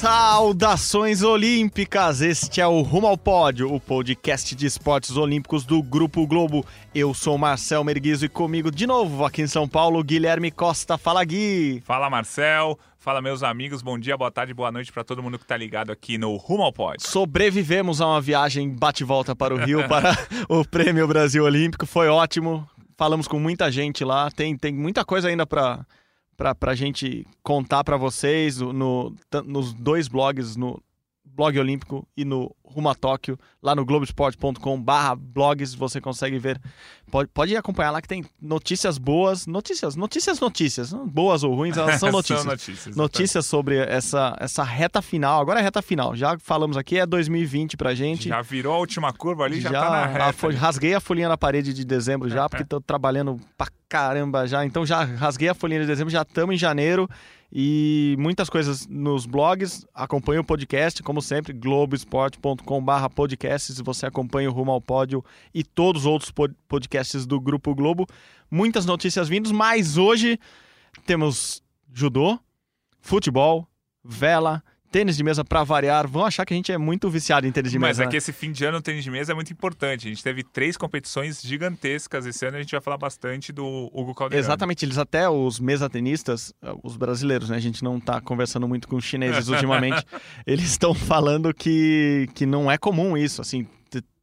Saudações olímpicas! Este é o Rumo ao Pódio, o podcast de esportes olímpicos do Grupo Globo. Eu sou Marcel Merguizo e comigo de novo aqui em São Paulo, Guilherme Costa. Fala, Gui! Fala, Marcel! Fala, meus amigos. Bom dia, boa tarde, boa noite para todo mundo que tá ligado aqui no Rumo ao Pódio. Sobrevivemos a uma viagem bate-volta para o Rio para o Prêmio Brasil Olímpico. Foi ótimo. Falamos com muita gente lá. Tem, tem muita coisa ainda para para a gente contar para vocês no, nos dois blogs, no Blog Olímpico e no Rumo a Tóquio, lá no globesport.com barra blogs, você consegue ver, pode, pode acompanhar lá que tem notícias boas, notícias, notícias, notícias, boas ou ruins, elas são notícias. são notícias, notícias sobre essa, essa reta final, agora é reta final, já falamos aqui, é 2020 pra gente. Já virou a última curva ali, já, já tá na reta. A, rasguei a folhinha na parede de dezembro já, porque tô trabalhando pra caramba já, então já rasguei a folhinha de dezembro, já estamos em janeiro, e muitas coisas nos blogs. Acompanhe o podcast, como sempre, globesport.com/barra podcasts. Você acompanha o Rumo ao Pódio e todos os outros podcasts do Grupo Globo. Muitas notícias vindas, mas hoje temos judô, futebol, vela, tênis de mesa para variar, vão achar que a gente é muito viciado em tênis de mesa. Mas é né? que esse fim de ano o tênis de mesa é muito importante. A gente teve três competições gigantescas esse ano, a gente vai falar bastante do Hugo Calderano. Exatamente, eles até os mesatenistas, os brasileiros, né? A gente não está conversando muito com os chineses ultimamente. eles estão falando que, que não é comum isso, assim,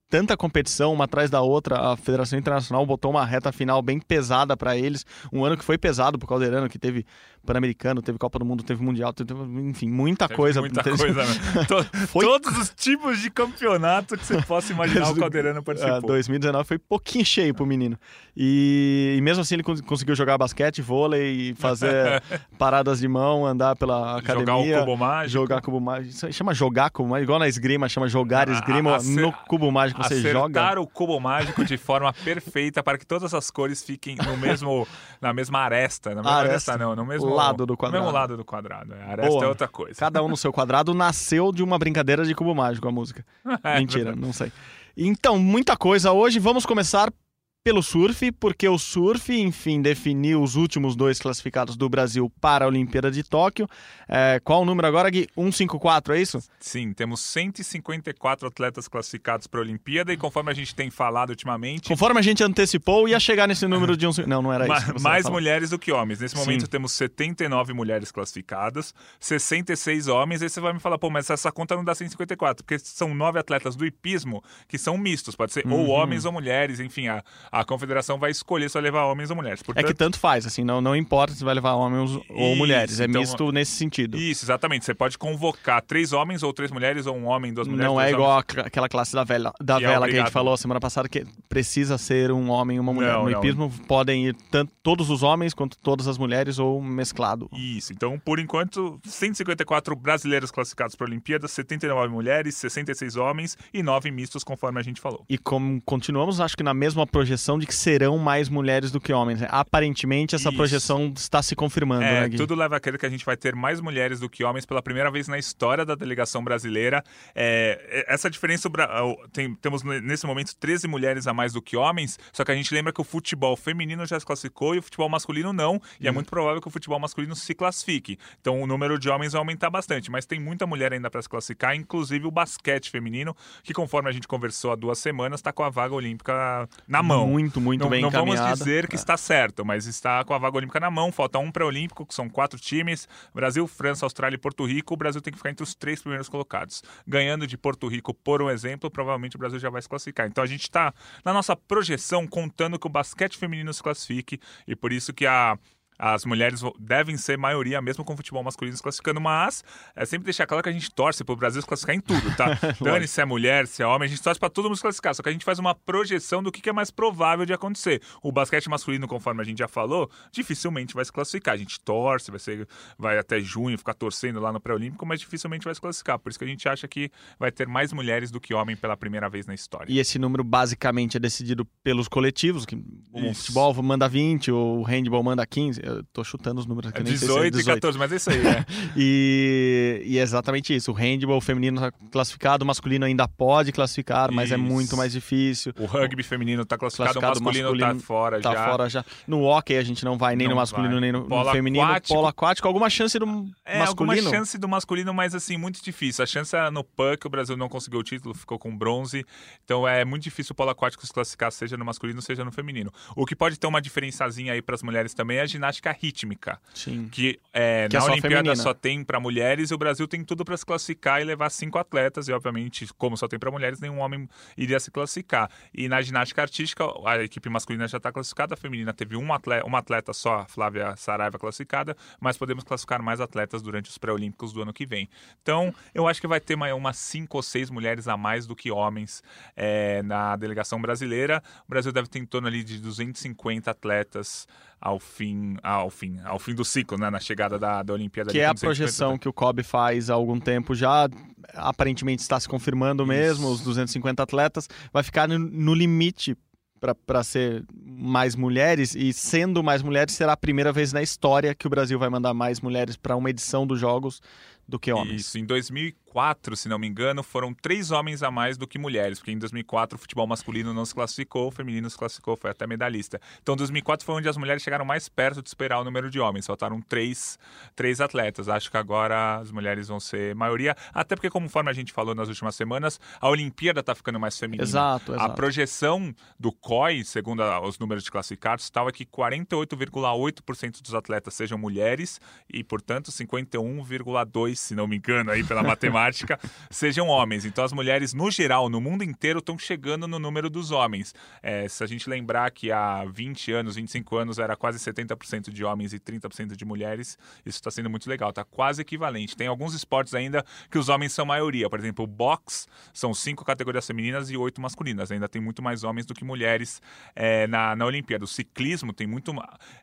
tanta competição uma atrás da outra, a Federação Internacional botou uma reta final bem pesada para eles. Um ano que foi pesado pro Caldeirano, que teve Pan-Americano, teve Copa do Mundo, teve Mundial, teve, enfim, muita teve coisa. Muita teve... coisa, né? foi... Todos os tipos de campeonato que você possa imaginar o Caldeirano participou. 2019 foi pouquinho cheio pro menino. E, e mesmo assim ele conseguiu jogar basquete, vôlei, fazer paradas de mão, andar pela academia. Jogar o cubo mágico. Jogar cubo mágico. Chama jogar cubo mágico, igual na esgrima, chama jogar esgrima no cubo mágico você Acertar joga. o cubo mágico de forma perfeita para que todas as cores fiquem no mesmo, na mesma aresta. Na mesma aresta, aresta não, no mesmo lado do quadrado. No mesmo lado do quadrado. A aresta Boa. é outra coisa. Cada um no seu quadrado nasceu de uma brincadeira de cubo mágico a música. É, Mentira, não sei. Então, muita coisa hoje. Vamos começar pelo surf, porque o surf, enfim, definiu os últimos dois classificados do Brasil para a Olimpíada de Tóquio. É, qual o número agora, Gui? 154, é isso? Sim, temos 154 atletas classificados para a Olimpíada e conforme a gente tem falado ultimamente... Conforme a gente antecipou, ia chegar nesse número de um... Não, não era isso. mais mulheres do que homens. Nesse momento Sim. temos 79 mulheres classificadas, 66 homens, aí você vai me falar, pô, mas essa conta não dá 154, porque são nove atletas do hipismo que são mistos, pode ser uhum. ou homens ou mulheres, enfim, a, a confederação vai escolher se vai levar homens ou mulheres. Portanto, é que tanto faz, assim, não, não importa se vai levar homens isso, ou mulheres, é então, misto nesse sentido. Isso, exatamente. Você pode convocar três homens ou três mulheres, ou um homem duas mulheres. Não é igual aquela classe da, vela, da vela é que a gente falou semana passada, que precisa ser um homem e uma mulher. Não, no não. hipismo podem ir tanto todos os homens quanto todas as mulheres ou mesclado. Isso, então por enquanto, 154 brasileiros classificados para a Olimpíada, 79 mulheres, 66 homens e 9 mistos, conforme a gente falou. E como continuamos, acho que na mesma projeção de que serão mais mulheres do que homens. Aparentemente, essa Isso. projeção está se confirmando, é, né, Gui? Tudo leva a crer que a gente vai ter mais mulheres do que homens pela primeira vez na história da delegação brasileira. É, essa diferença, tem, temos nesse momento 13 mulheres a mais do que homens, só que a gente lembra que o futebol feminino já se classificou e o futebol masculino não, e é muito provável que o futebol masculino se classifique. Então o número de homens vai aumentar bastante, mas tem muita mulher ainda para se classificar, inclusive o basquete feminino, que conforme a gente conversou há duas semanas, está com a vaga olímpica na mão. Muito, muito não, bem não encaminhada. vamos dizer que está certo, mas está com a vaga olímpica na mão. Falta um pré-olímpico, que são quatro times: Brasil, França, Austrália e Porto Rico. O Brasil tem que ficar entre os três primeiros colocados. Ganhando de Porto Rico, por um exemplo, provavelmente o Brasil já vai se classificar. Então a gente está na nossa projeção contando que o basquete feminino se classifique e por isso que a As mulheres devem ser maioria, mesmo com o futebol masculino se classificando, mas é sempre deixar claro que a gente torce pro Brasil se classificar em tudo, tá? Dane se é mulher, se é homem, a gente torce pra todo mundo se classificar, só que a gente faz uma projeção do que que é mais provável de acontecer. O basquete masculino, conforme a gente já falou, dificilmente vai se classificar. A gente torce, vai, ser, vai até junho ficar torcendo lá no pré-olímpico, mas dificilmente vai se classificar. Por isso que a gente acha que vai ter mais mulheres do que homem pela primeira vez na história. E esse número basicamente é decidido pelos coletivos, que o Isso. futebol manda 20, o handball manda 15. Eu tô chutando os números aqui, É nem sei se 18 e 14, mas é isso aí, né? E, e é exatamente isso. O handball feminino está classificado, o masculino ainda pode classificar, mas é Isso. muito mais difícil. O rugby feminino tá classificado, Classificado, o masculino, masculino tá fora Tá já. fora já. No hockey a gente não vai nem Não no masculino vai. nem no, no Polo feminino. aquático. Polo aquático, alguma chance do É, masculino? alguma chance do masculino, mas assim, muito difícil. A chance era no PUC, o Brasil não conseguiu o título, ficou com bronze. Então é muito difícil o polo aquático se classificar, seja no masculino, seja no feminino. O que pode ter uma diferençazinha aí para as mulheres também é a ginástica rítmica, Sim. que, é, Que é na só Olimpíada feminina. só tem para mulheres e o Brasil tem tudo para se classificar e levar cinco atletas. E obviamente, como só tem para mulheres, nenhum homem iria se classificar. E na ginástica artística, a equipe masculina já está classificada, a feminina teve um atleta, uma atleta só, a Flávia Saraiva, classificada, mas podemos classificar mais atletas durante os pré-olímpicos do ano que vem. Então, eu acho que vai ter uma- umas cinco ou seis mulheres a mais do que homens é, na delegação brasileira. O Brasil deve ter em torno ali de 250 atletas ao fim, ao fim, ao fim do ciclo, né, na chegada da, da Olimpíada. Que é a com 250 projeção que o COB faz há algum tempo já, aparentemente está se confirmando mesmo, os 250 atletas, vai ficar no, no limite para ser mais mulheres, e sendo mais mulheres, será a primeira vez na história que o Brasil vai mandar mais mulheres para uma edição dos Jogos do que homens. Isso, em 2004, se não me engano, foram três homens a mais do que mulheres, porque em 2004 o futebol masculino não se classificou, o feminino se classificou, foi até medalhista. Então 2004 foi onde as mulheres chegaram mais perto de esperar o número de homens, faltaram três, três atletas. Acho que agora as mulheres vão ser maioria, até porque, conforme a gente falou nas últimas semanas, a Olimpíada está ficando mais feminina. Exato, A exato. projeção do COI, segundo a- os números de classificados, estava que 48,8% dos atletas sejam mulheres e, portanto, 51,2%, se não me engano, aí pela matemática, sejam homens. Então, as mulheres, no geral, no mundo inteiro, estão chegando no número dos homens. É, se a gente lembrar que há 20 anos, 25 anos, era quase 70% de homens e 30% de mulheres, isso está sendo muito legal, está quase equivalente. Tem alguns esportes ainda que os homens são maioria. Por exemplo, o boxe são cinco categorias femininas e oito masculinas. Ainda tem muito mais homens do que mulheres é, na, na Olimpíada. O ciclismo tem muito.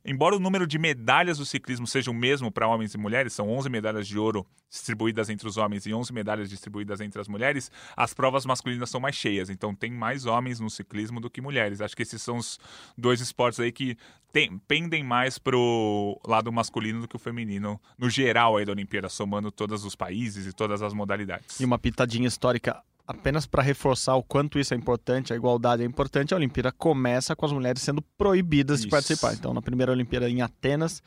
Embora o número de medalhas do ciclismo seja o mesmo para homens e mulheres, são 11 medalhas de ouro distribuídas entre os homens e 11 medalhas distribuídas entre as mulheres, as provas masculinas são mais cheias. Então tem mais homens no ciclismo do que mulheres. Acho que esses são os dois esportes aí que tem- pendem mais pro lado masculino do que o feminino, no geral aí da Olimpíada, somando todos os países e todas as modalidades. E uma pitadinha histórica apenas para reforçar o quanto isso é importante, a igualdade é importante, a Olimpíada começa com as mulheres sendo proibidas de Isso. participar. Então, na primeira Olimpíada em Atenas,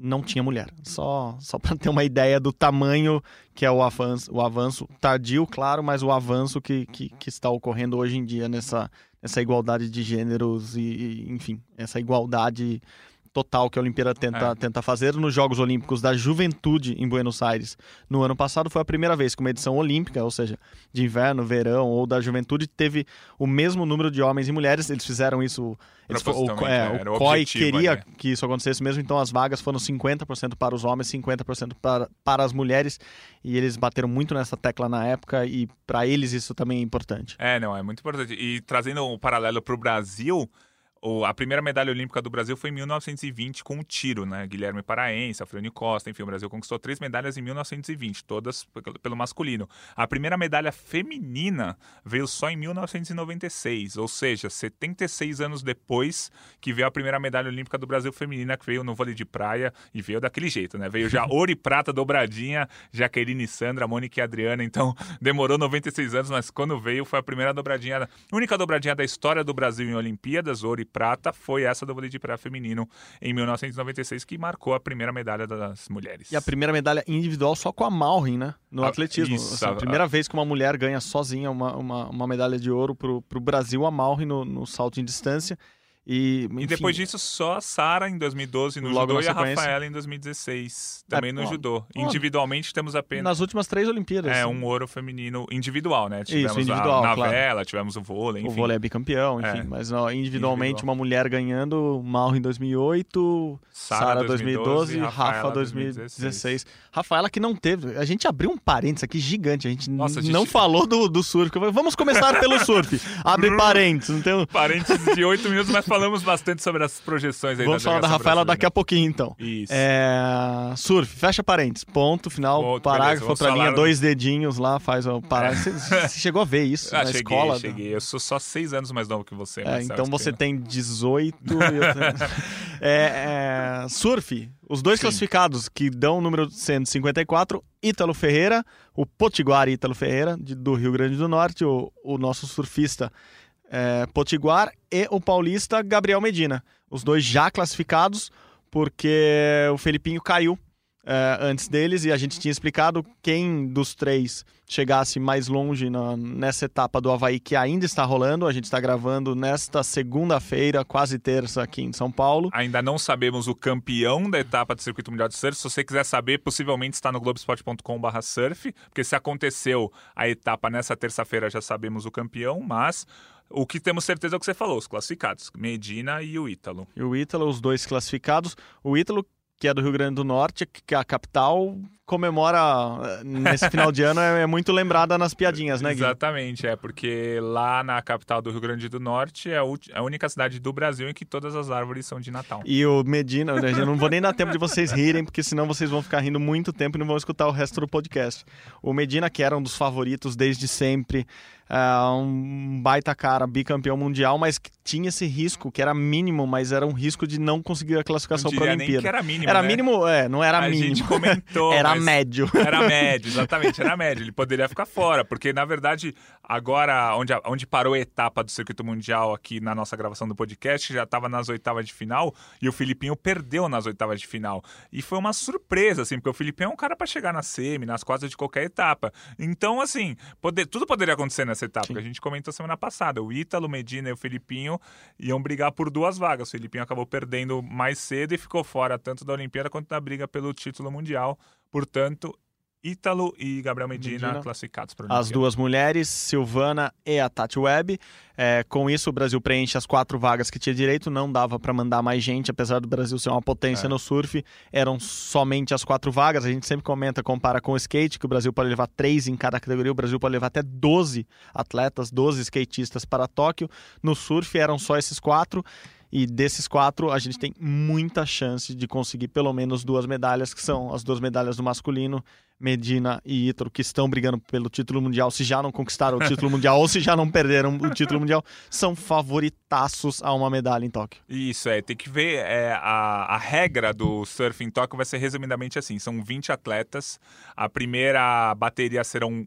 não tinha mulher. Só, só para ter uma ideia do tamanho que é o avanço, o avanço tardio, claro, mas o avanço que, que, que está ocorrendo hoje em dia nessa, nessa igualdade de gêneros e, e, enfim, essa igualdade total que a Olimpíada tenta, É. tenta fazer nos Jogos Olímpicos da Juventude em Buenos Aires. No ano passado foi a primeira vez que uma edição olímpica, ou seja, de inverno, verão ou da juventude, teve o mesmo número de homens e mulheres. Eles fizeram isso. Eles, o, é, é, era o o COI queria ali. que isso acontecesse mesmo, então as vagas foram 50% para os homens, 50% para, para as mulheres. E eles bateram muito nessa tecla na época e para eles isso também é importante. É, não, é muito importante. E trazendo um paralelo para o Brasil, o- a primeira medalha olímpica do Brasil foi em 1920 com o tiro, né? Guilherme Paraense, Alfredo Costa, enfim, o Brasil conquistou três medalhas em 1920, todas pe- pelo masculino. A primeira medalha feminina veio só em 1996, ou seja, 76 anos depois que veio a primeira medalha olímpica do Brasil feminina, que veio no vôlei de praia e veio daquele jeito, né? Veio já ouro e prata dobradinha, Jaqueline e Sandra, Mônica e Adriana, então demorou 96 anos, mas quando veio foi a primeira dobradinha, a única dobradinha da história do Brasil em Olimpíadas, ouro e prata, foi essa do vôlei de praia feminino em 1996, que marcou a primeira medalha das mulheres. E a primeira medalha individual só com a Malrin, né? No Ah, atletismo. isso, Assim, a a- primeira vez que uma mulher ganha sozinha uma, uma, uma medalha de ouro pro, pro Brasil, a Malrin no, no salto em distância. E, E enfim, depois disso, só a Sara em 2012 no Logo judô e a. Rafaela em 2016, também É, no ó, judô. Individualmente temos apenas nas últimas três Olimpíadas. é, um ouro feminino individual, né? Tivemos individual, a, na claro. vela, tivemos o vôlei, O enfim. vôlei é bicampeão, enfim. É. Mas ó, individualmente, Individual. uma mulher ganhando, Mauro em 2008, Sara Sara 2012, 2012, Rafa Rafaela 2016. Rafaela que não teve. A gente abriu um parênteses aqui gigante. A gente, Nossa, a não gente- falou do, do surf. Vamos começar pelo surf. Abre parênteses. Não tem... Parênteses de oito minutos, mas falamos bastante sobre as projeções aí Vamos falar da Rafaela daqui a pouquinho, então. Isso. É, surf, fecha parênteses. Ponto, final, beleza, parágrafo, outra linha, falar- dois dedinhos lá, faz o parágrafo. Você, você chegou a ver isso Ah, na cheguei, escola? cheguei. Eu sou só seis anos mais novo que você. É, então você tem... tem 18 e eu tenho... É, é, surf, os dois Sim. classificados que dão o número 154, Ítalo Ferreira, o Potiguar Ítalo Ferreira, de- do Rio Grande do Norte, o, o nosso surfista é, Potiguar, e o paulista Gabriel Medina. Os dois já classificados, porque o Felipinho caiu é, antes deles e a gente tinha explicado quem dos três chegasse mais longe na- nessa etapa do Havaí que ainda está rolando. A gente está gravando nesta segunda-feira, quase terça, aqui em São Paulo. Ainda não sabemos o campeão da etapa do Circuito Mundial de Surf. Se você quiser saber, possivelmente está no globesport.com.br surf, porque se aconteceu a etapa nessa terça-feira, já sabemos o campeão, mas o que temos certeza é o que você falou, os classificados, Medina e o Ítalo. E o Ítalo, os dois classificados. O Ítalo, que é do Rio Grande do Norte, que é a capital, comemora eh, nesse final de ano, é, é muito lembrada nas piadinhas, né, Gui? Exatamente, é, porque lá na capital do Rio Grande do Norte é a a única cidade do Brasil em que todas as árvores são de Natal. E o Medina, eu não vou nem dar tempo de vocês rirem, porque senão vocês vão ficar rindo muito tempo e não vão escutar o resto do podcast. O Medina, que era um dos favoritos desde sempre, é, um baita cara, bicampeão mundial, mas tinha esse risco, que era mínimo, mas era um risco de não conseguir a classificação para a diria nem Olimpíada. que era mínimo, Era né? mínimo, é, não era a mínimo. gente comentou, era mas- médio. Era médio, exatamente, era médio. Ele poderia ficar fora, porque na verdade, agora, onde, onde parou a etapa do circuito mundial aqui na nossa gravação do podcast, já estava nas oitavas de final e o Filipinho perdeu nas oitavas de final. E foi uma surpresa, assim, porque o Filipinho é um cara para chegar na semi, nas quartas de qualquer etapa. Então, assim, poder, tudo poderia acontecer nessa etapa, que a gente comentou semana passada. O Ítalo, o Medina e o Filipinho iam brigar por duas vagas. O Filipinho acabou perdendo mais cedo e ficou fora tanto da Olimpíada quanto da briga pelo título mundial. Portanto, Ítalo e Gabriel Medina, Medina. classificados para As duas mulheres, Silvana e a Tati Webb. É, com isso, o Brasil preenche as quatro vagas que tinha direito. Não dava para mandar mais gente, apesar do Brasil ser uma potência É. no surf. Eram somente as quatro vagas. A gente sempre comenta, compara com o skate, que o Brasil pode levar três em cada categoria. O Brasil pode levar até 12 atletas, 12 skatistas para Tóquio. No surf eram só esses quatro. E desses quatro, a gente tem muita chance de conseguir pelo menos duas medalhas, que são as duas medalhas do masculino, Medina e Ítalo, que estão brigando pelo título mundial. Se já não conquistaram o título mundial ou se já não perderam o título mundial, são favoritaços a uma medalha em Tóquio. Isso, é. Tem que ver. É, a, a regra do surf em Tóquio vai ser resumidamente assim: são 20 atletas. A primeira bateria serão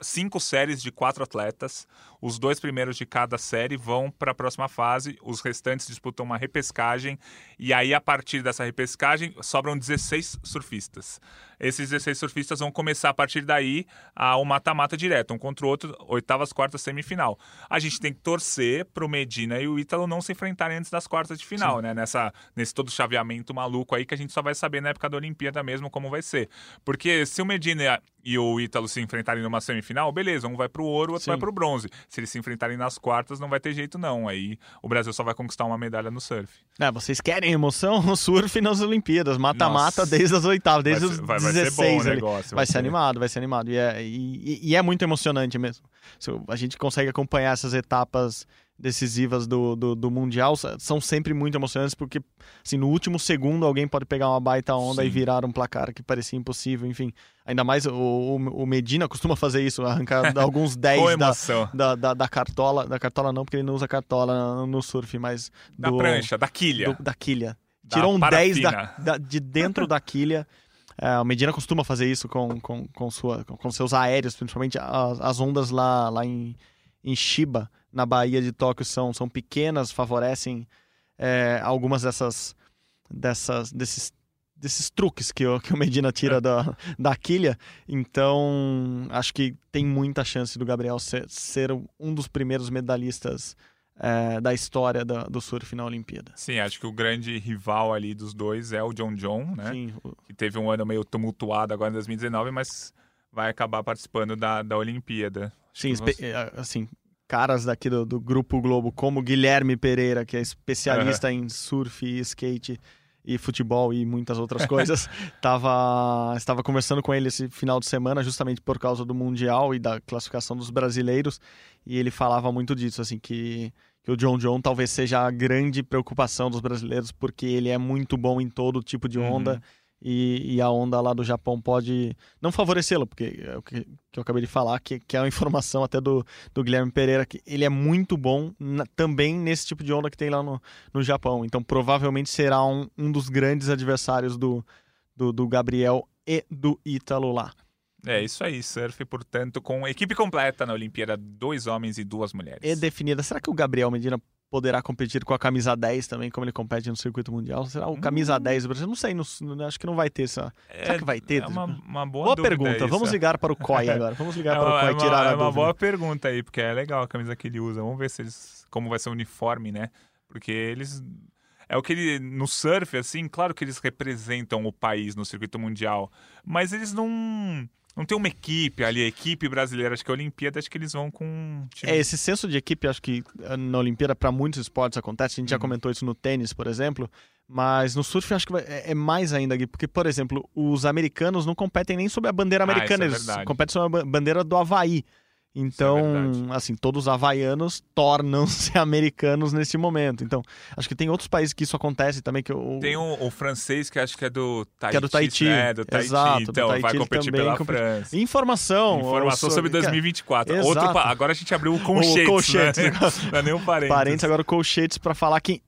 cinco séries de quatro atletas. Os dois primeiros de cada série vão para a próxima fase. Os restantes disputam uma repescagem. E aí, a partir dessa repescagem, sobram 16 surfistas. Esses 16 surfistas vão começar a partir daí a um mata-mata direto, um contra o outro, oitavas, quartas, semifinal. A gente tem que torcer pro Medina e o Ítalo não se enfrentarem antes das quartas de final, né? Nessa, nesse todo chaveamento maluco aí que a gente só vai saber na época da Olimpíada mesmo como vai ser. Porque se o Medina e o Ítalo se enfrentarem numa semifinal, beleza, um vai pro ouro, o outro Sim. vai pro bronze. Se eles se enfrentarem nas quartas, não vai ter jeito não. Aí o Brasil só vai conquistar uma medalha no surf. É, vocês querem emoção? O surf nas Olimpíadas, mata-mata desde as oitavas, desde Vai os vai- vai ser 16 bom o ali. negócio, Vai ser animado, vai ser animado. E é, e- e é muito emocionante mesmo. A gente consegue acompanhar essas etapas decisivas do, do, do Mundial, são sempre muito emocionantes, porque assim, no último segundo alguém pode pegar uma baita onda e Sim. virar um placar que parecia impossível, enfim. Ainda mais o, o, Medina costuma fazer isso, arrancar alguns 10 Com da, da, da, da cartola. Da cartola não, porque ele não usa cartola no surf, mas Da do, prancha, da quilha. do- da quilha. Tirou um 10 da, parafina. da- de dentro da quilha. É, o Medina costuma fazer isso com, com, com, sua, com seus aéreos, principalmente as, as ondas lá, lá em, em Shiba, na Baía de Tóquio, são, são pequenas, favorecem é, algumas dessas, dessas desses, desses truques que o, que o Medina tira da, da quilha. Então, acho que tem muita chance do Gabriel ser, ser um dos primeiros medalhistas é, da história da, do surf na Olimpíada. Sim, acho que o grande rival ali dos dois é o John John, né? Sim, Que teve um ano meio tumultuado agora em 2019, mas vai acabar participando da, da Olimpíada. Sim, é, assim, caras daqui do, do Grupo Globo, como Guilherme Pereira, que é especialista em surf, skate e futebol e muitas outras coisas, tava, estava conversando com ele esse final de semana, justamente por causa do Mundial e da classificação dos brasileiros, e ele falava muito disso, assim, que, que o John John talvez seja a grande preocupação dos brasileiros, porque ele é muito bom em todo tipo de onda, Uhum. E, e a onda lá do Japão pode não favorecê-lo, porque é o que, que eu acabei de falar, que, que é uma informação até do, do Guilherme Pereira, que ele é muito bom na- também nesse tipo de onda que tem lá no, no Japão. Então provavelmente será um, um dos grandes adversários do, do, do Gabriel e do Ítalo lá. É isso aí, surf, portanto, com equipe completa na Olimpíada, dois homens e duas mulheres. E definida. Será que o Gabriel Medina poderá competir com a camisa 10 também, como ele compete no circuito mundial? Será o camisa 10 do Brasil? Não sei, não- acho que não vai ter essa. Será que vai ter? É uma, uma boa, Boa pergunta. isso. Vamos ligar para o COI agora. Vamos ligar É para o uma, COI é uma- tirar a é uma dúvida. boa pergunta aí, porque é legal a camisa que ele usa. Vamos ver se eles, como vai ser o uniforme, né? Porque eles é o que ele no surf assim, claro que eles representam o país no circuito mundial, mas eles não não tem uma equipe ali, a equipe brasileira, acho que a Olimpíada, acho que eles vão com um time É, esse senso de equipe, acho que eh, na Olimpíada, para muitos esportes acontece. A gente já Uhum. comentou isso no tênis, por exemplo. Mas no surf, acho que é é mais ainda, Gui, porque, por exemplo, os americanos não competem nem sob a bandeira Ah, é americana, eles verdade. competem sob a ba- bandeira do Havaí. Então, verdade. assim, todos os havaianos tornam-se americanos nesse momento. Então, acho que tem outros países que isso acontece também. Que o, Tem o, o francês que acho que é do Tahiti. Que é do Tahiti. né? do Tahiti. Exato, então Tahiti vai competir pela França. Informação. Informação sobre sobre- 2024. Exato. Outro Agora a gente abriu o colchetes, colchetes. né? Não é nem um parênteses. parênteses agora o colchetes para falar que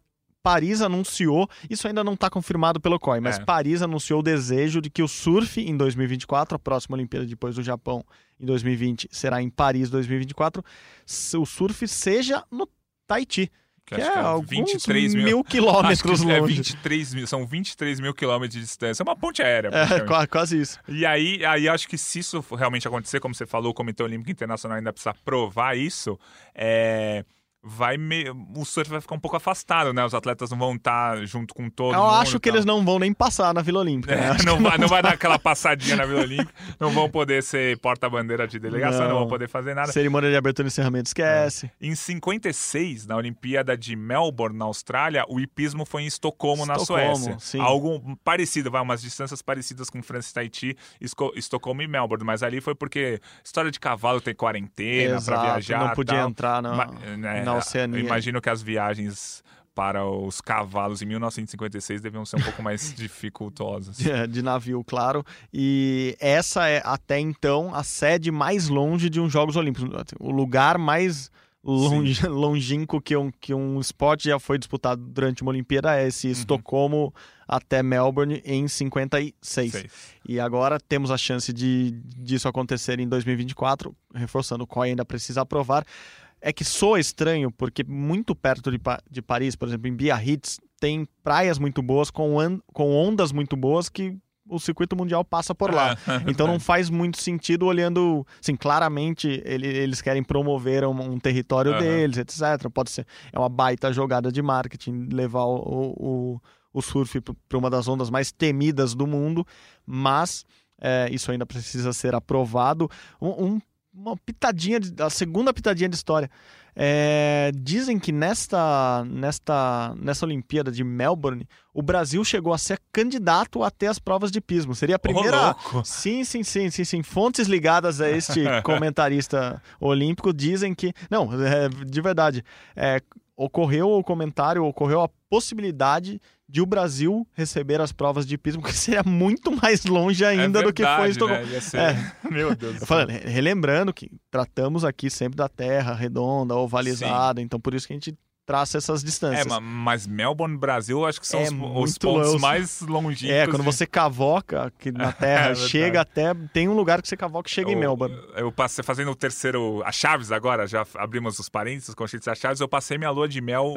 Paris anunciou, isso ainda não está confirmado pelo COI, mas É. Paris anunciou o desejo de que o surf em 2024, a próxima Olimpíada depois do Japão em 2020 será em Paris 2024, se o surf seja no Tahiti, que, acho é que alguns 23 mil. quilômetros que é longe. 23 mil, são 23 mil quilômetros de distância. É uma ponte aérea. É, quase isso. E aí, aí acho que se isso realmente acontecer, como você falou, o Comitê Olímpico Internacional ainda precisa provar isso, é, vai me... o surf vai ficar um pouco afastado, né? Os atletas não vão estar junto com todo Eu mundo. acho que eles não vão nem passar na Vila Olímpica. né? É, não, vai, não vai dar aquela passadinha na Vila Olímpica, não vão poder ser porta-bandeira de delegação, não. Não. vão poder fazer nada. Cerimônia de abertura e encerramento esquece. Em 56, na Olimpíada de Melbourne, na Austrália, o hipismo foi em Estocolmo, na Estocolmo, Suécia. sim. Algo parecido, vai, umas distâncias parecidas com França e Tahiti, Esco- Estocolmo e Melbourne. Mas ali foi porque história de cavalo tem quarentena para viajar. não podia tal. entrar na, Ma- né, na Oceania. eu Imagino que as viagens para os cavalos em 1956 deviam ser um pouco mais dificultosas. de, de navio, claro. E essa é até então a sede mais longe de um Jogos Olímpicos. O lugar mais longe, longínquo que um, que um esporte já foi disputado durante uma Olimpíada é esse Estocolmo até Melbourne em 56. Sei. E agora temos a chance de disso acontecer em 2024, reforçando o COI ainda precisa aprovar. É que soa estranho, porque muito perto de, de Paris, por exemplo, em Biarritz, tem praias muito boas, com, com ondas muito boas que o circuito mundial passa por lá. Então não faz muito sentido olhando, assim, claramente ele- eles querem promover um, um território Aham. deles, etc. Pode ser, é uma baita jogada de marketing levar o, o, o surf para uma das ondas mais temidas do mundo, mas é, isso ainda precisa ser aprovado. Um- um- uma pitadinha, de- a segunda pitadinha de história. É, dizem que nesta, nesta, nessa Olimpíada de Melbourne, o Brasil chegou a ser candidato a ter as provas de pismo. Seria a primeira. louco. Sim, sim, sim, sim, sim. Fontes ligadas a este comentarista olímpico dizem que. Não, é, de verdade. é, ocorreu o comentário, ocorreu a possibilidade de o Brasil receber as provas de pismo, que seria muito mais longe ainda do que foi verdade, Estocolmo. né? Ser- É. Meu Deus do Eu céu. relembrando que tratamos aqui sempre da terra redonda, ovalizada, então por isso que a gente traça essas distâncias. É, ma- mas Melbourne, Brasil, acho que são É os, os pontos longe. mais longínquos. É, quando de- você cavoca aqui na É terra, verdade. chega até. Tem um lugar que você cavoca e chega em Eu- Melbourne. Eu passei fazendo o terceiro. A Chaves agora, já abrimos os parênteses, os conchetes da Chaves. Eu passei minha lua de mel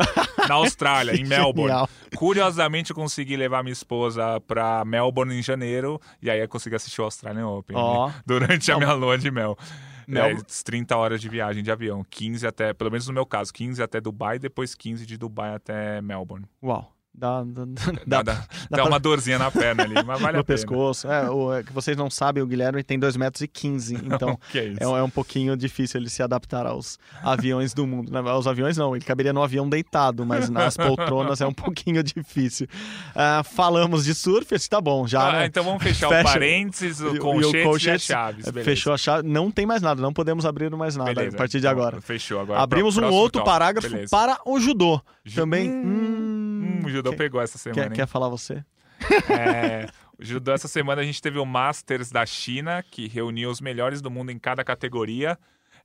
na Austrália, em Melbourne. Genial. Curiosamente, eu consegui levar minha esposa pra Melbourne em janeiro. E aí eu consegui assistir o Australian Open Ó. né? durante a Não. minha lua de mel. Melbourne- É, 30 horas de viagem de avião. 15 até, pelo menos no meu caso, 15 até Dubai, depois 15 de Dubai até Melbourne. Uau. Dá, dá, Dá, dá, dá, uma dorzinha na perna ali, mas vale no a pena. pescoço. É, o, é que vocês não sabem, o Guilherme tem 2 metros e 15, então é é, um- pouquinho difícil ele se adaptar aos aviões do mundo. Não, Aos aviões não, ele caberia no avião deitado, mas nas poltronas é um pouquinho difícil. Ah, falamos de surf, tá bom, já, Ah, né? então vamos fechar Fecha. o parênteses, o o- e o colchete e, colchete, as chaves. é, beleza. Fechou a chave, não tem mais nada, não podemos abrir mais nada Beleza, a partir de então, agora. Fechou agora. Abrimos um outro tópico, parágrafo beleza. para o judô. Ju- Também. Hum, o judô quer, pegou essa semana, quer, quer falar você? É, o judô essa semana a gente teve o Masters da China, que reuniu os melhores do mundo em cada categoria.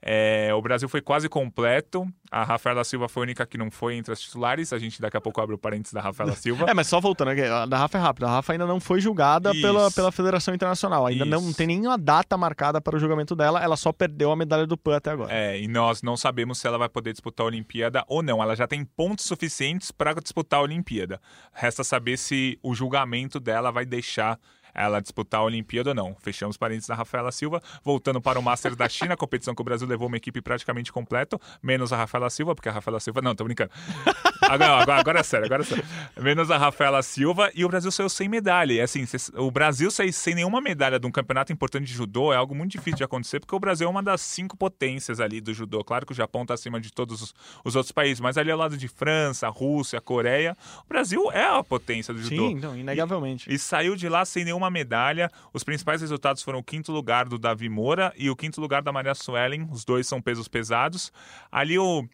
É, o Brasil foi quase completo. A Rafaela Silva foi a única que não foi entre as titulares. A gente daqui a pouco abre o parênteses da Rafaela Silva. É, mas só voltando, aqui, a da Rafa é rápida. A Rafa ainda não foi julgada Isso. pela, pela Federação Internacional. Ainda não Isso. tem nenhuma data marcada para o julgamento dela. Ela só perdeu a medalha do PAN até agora. É, e nós não sabemos se ela vai poder disputar a Olimpíada ou não. Ela já tem pontos suficientes para disputar a Olimpíada. Resta saber se o julgamento dela vai deixar ela disputar a Olimpíada ou não. Fechamos parênteses da Rafaela Silva. Voltando para o Masters da China, a competição que o Brasil levou uma equipe praticamente completa, menos a Rafaela Silva, porque a Rafaela Silva. Não, tô brincando. Agora, agora, agora é sério, agora é sério. Menos a Rafaela Silva e o Brasil saiu sem medalha. E assim, o Brasil sair sem nenhuma medalha de um campeonato importante de judô é algo muito difícil de acontecer, porque o Brasil é uma das cinco potências ali do judô. Claro que o Japão está acima de todos os, os outros países, mas ali ao lado de França, Rússia, Coreia, o Brasil é a potência do judô. Sim, não, inegavelmente. E saiu de lá sem nenhuma medalha. Os principais resultados foram o quinto lugar do Davi Moura e o quinto lugar da Maria Suelen. Os dois são pesos pesados. Ali o.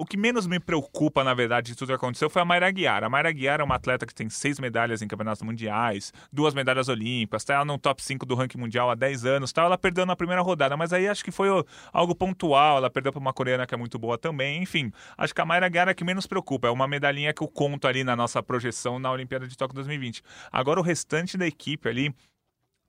O que menos me preocupa, na verdade, de tudo que aconteceu foi a Mayra Guiar. A Mayra Guiar é uma atleta que tem seis medalhas em campeonatos mundiais, duas medalhas olímpicas, tá ela no top 5 do ranking mundial há 10 anos, tá ela perdeu na primeira rodada, mas aí acho que foi algo pontual, ela perdeu para uma coreana que é muito boa também, enfim. Acho que a Mayra Guiar é que menos preocupa, é uma medalhinha que eu conto ali na nossa projeção na Olimpíada de Tóquio 2020. Agora o restante da equipe ali,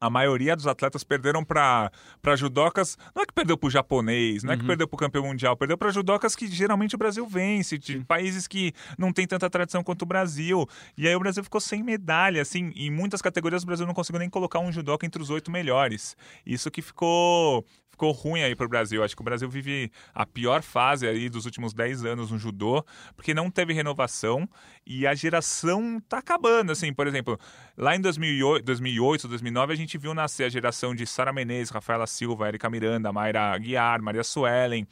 a maioria dos atletas perderam para judocas. Não é que perdeu para o japonês, não é que perdeu para o campeão mundial, perdeu para judocas que geralmente o Brasil vence, de países que não tem tanta tradição quanto o Brasil. E aí o Brasil ficou sem medalha, assim. Em muitas categorias o Brasil não conseguiu nem colocar um judoca entre os oito melhores. Isso que ficou. Ficou ruim aí pro Brasil. Acho que o Brasil vive a pior fase aí dos últimos 10 anos no judô, porque não teve renovação e a geração tá acabando, assim, por exemplo, lá em 2008, 2008 2009 a gente viu nascer a geração de Sara Menezes, Rafaela Silva, Erika Miranda, Mayra Guiar, Maria Suelen.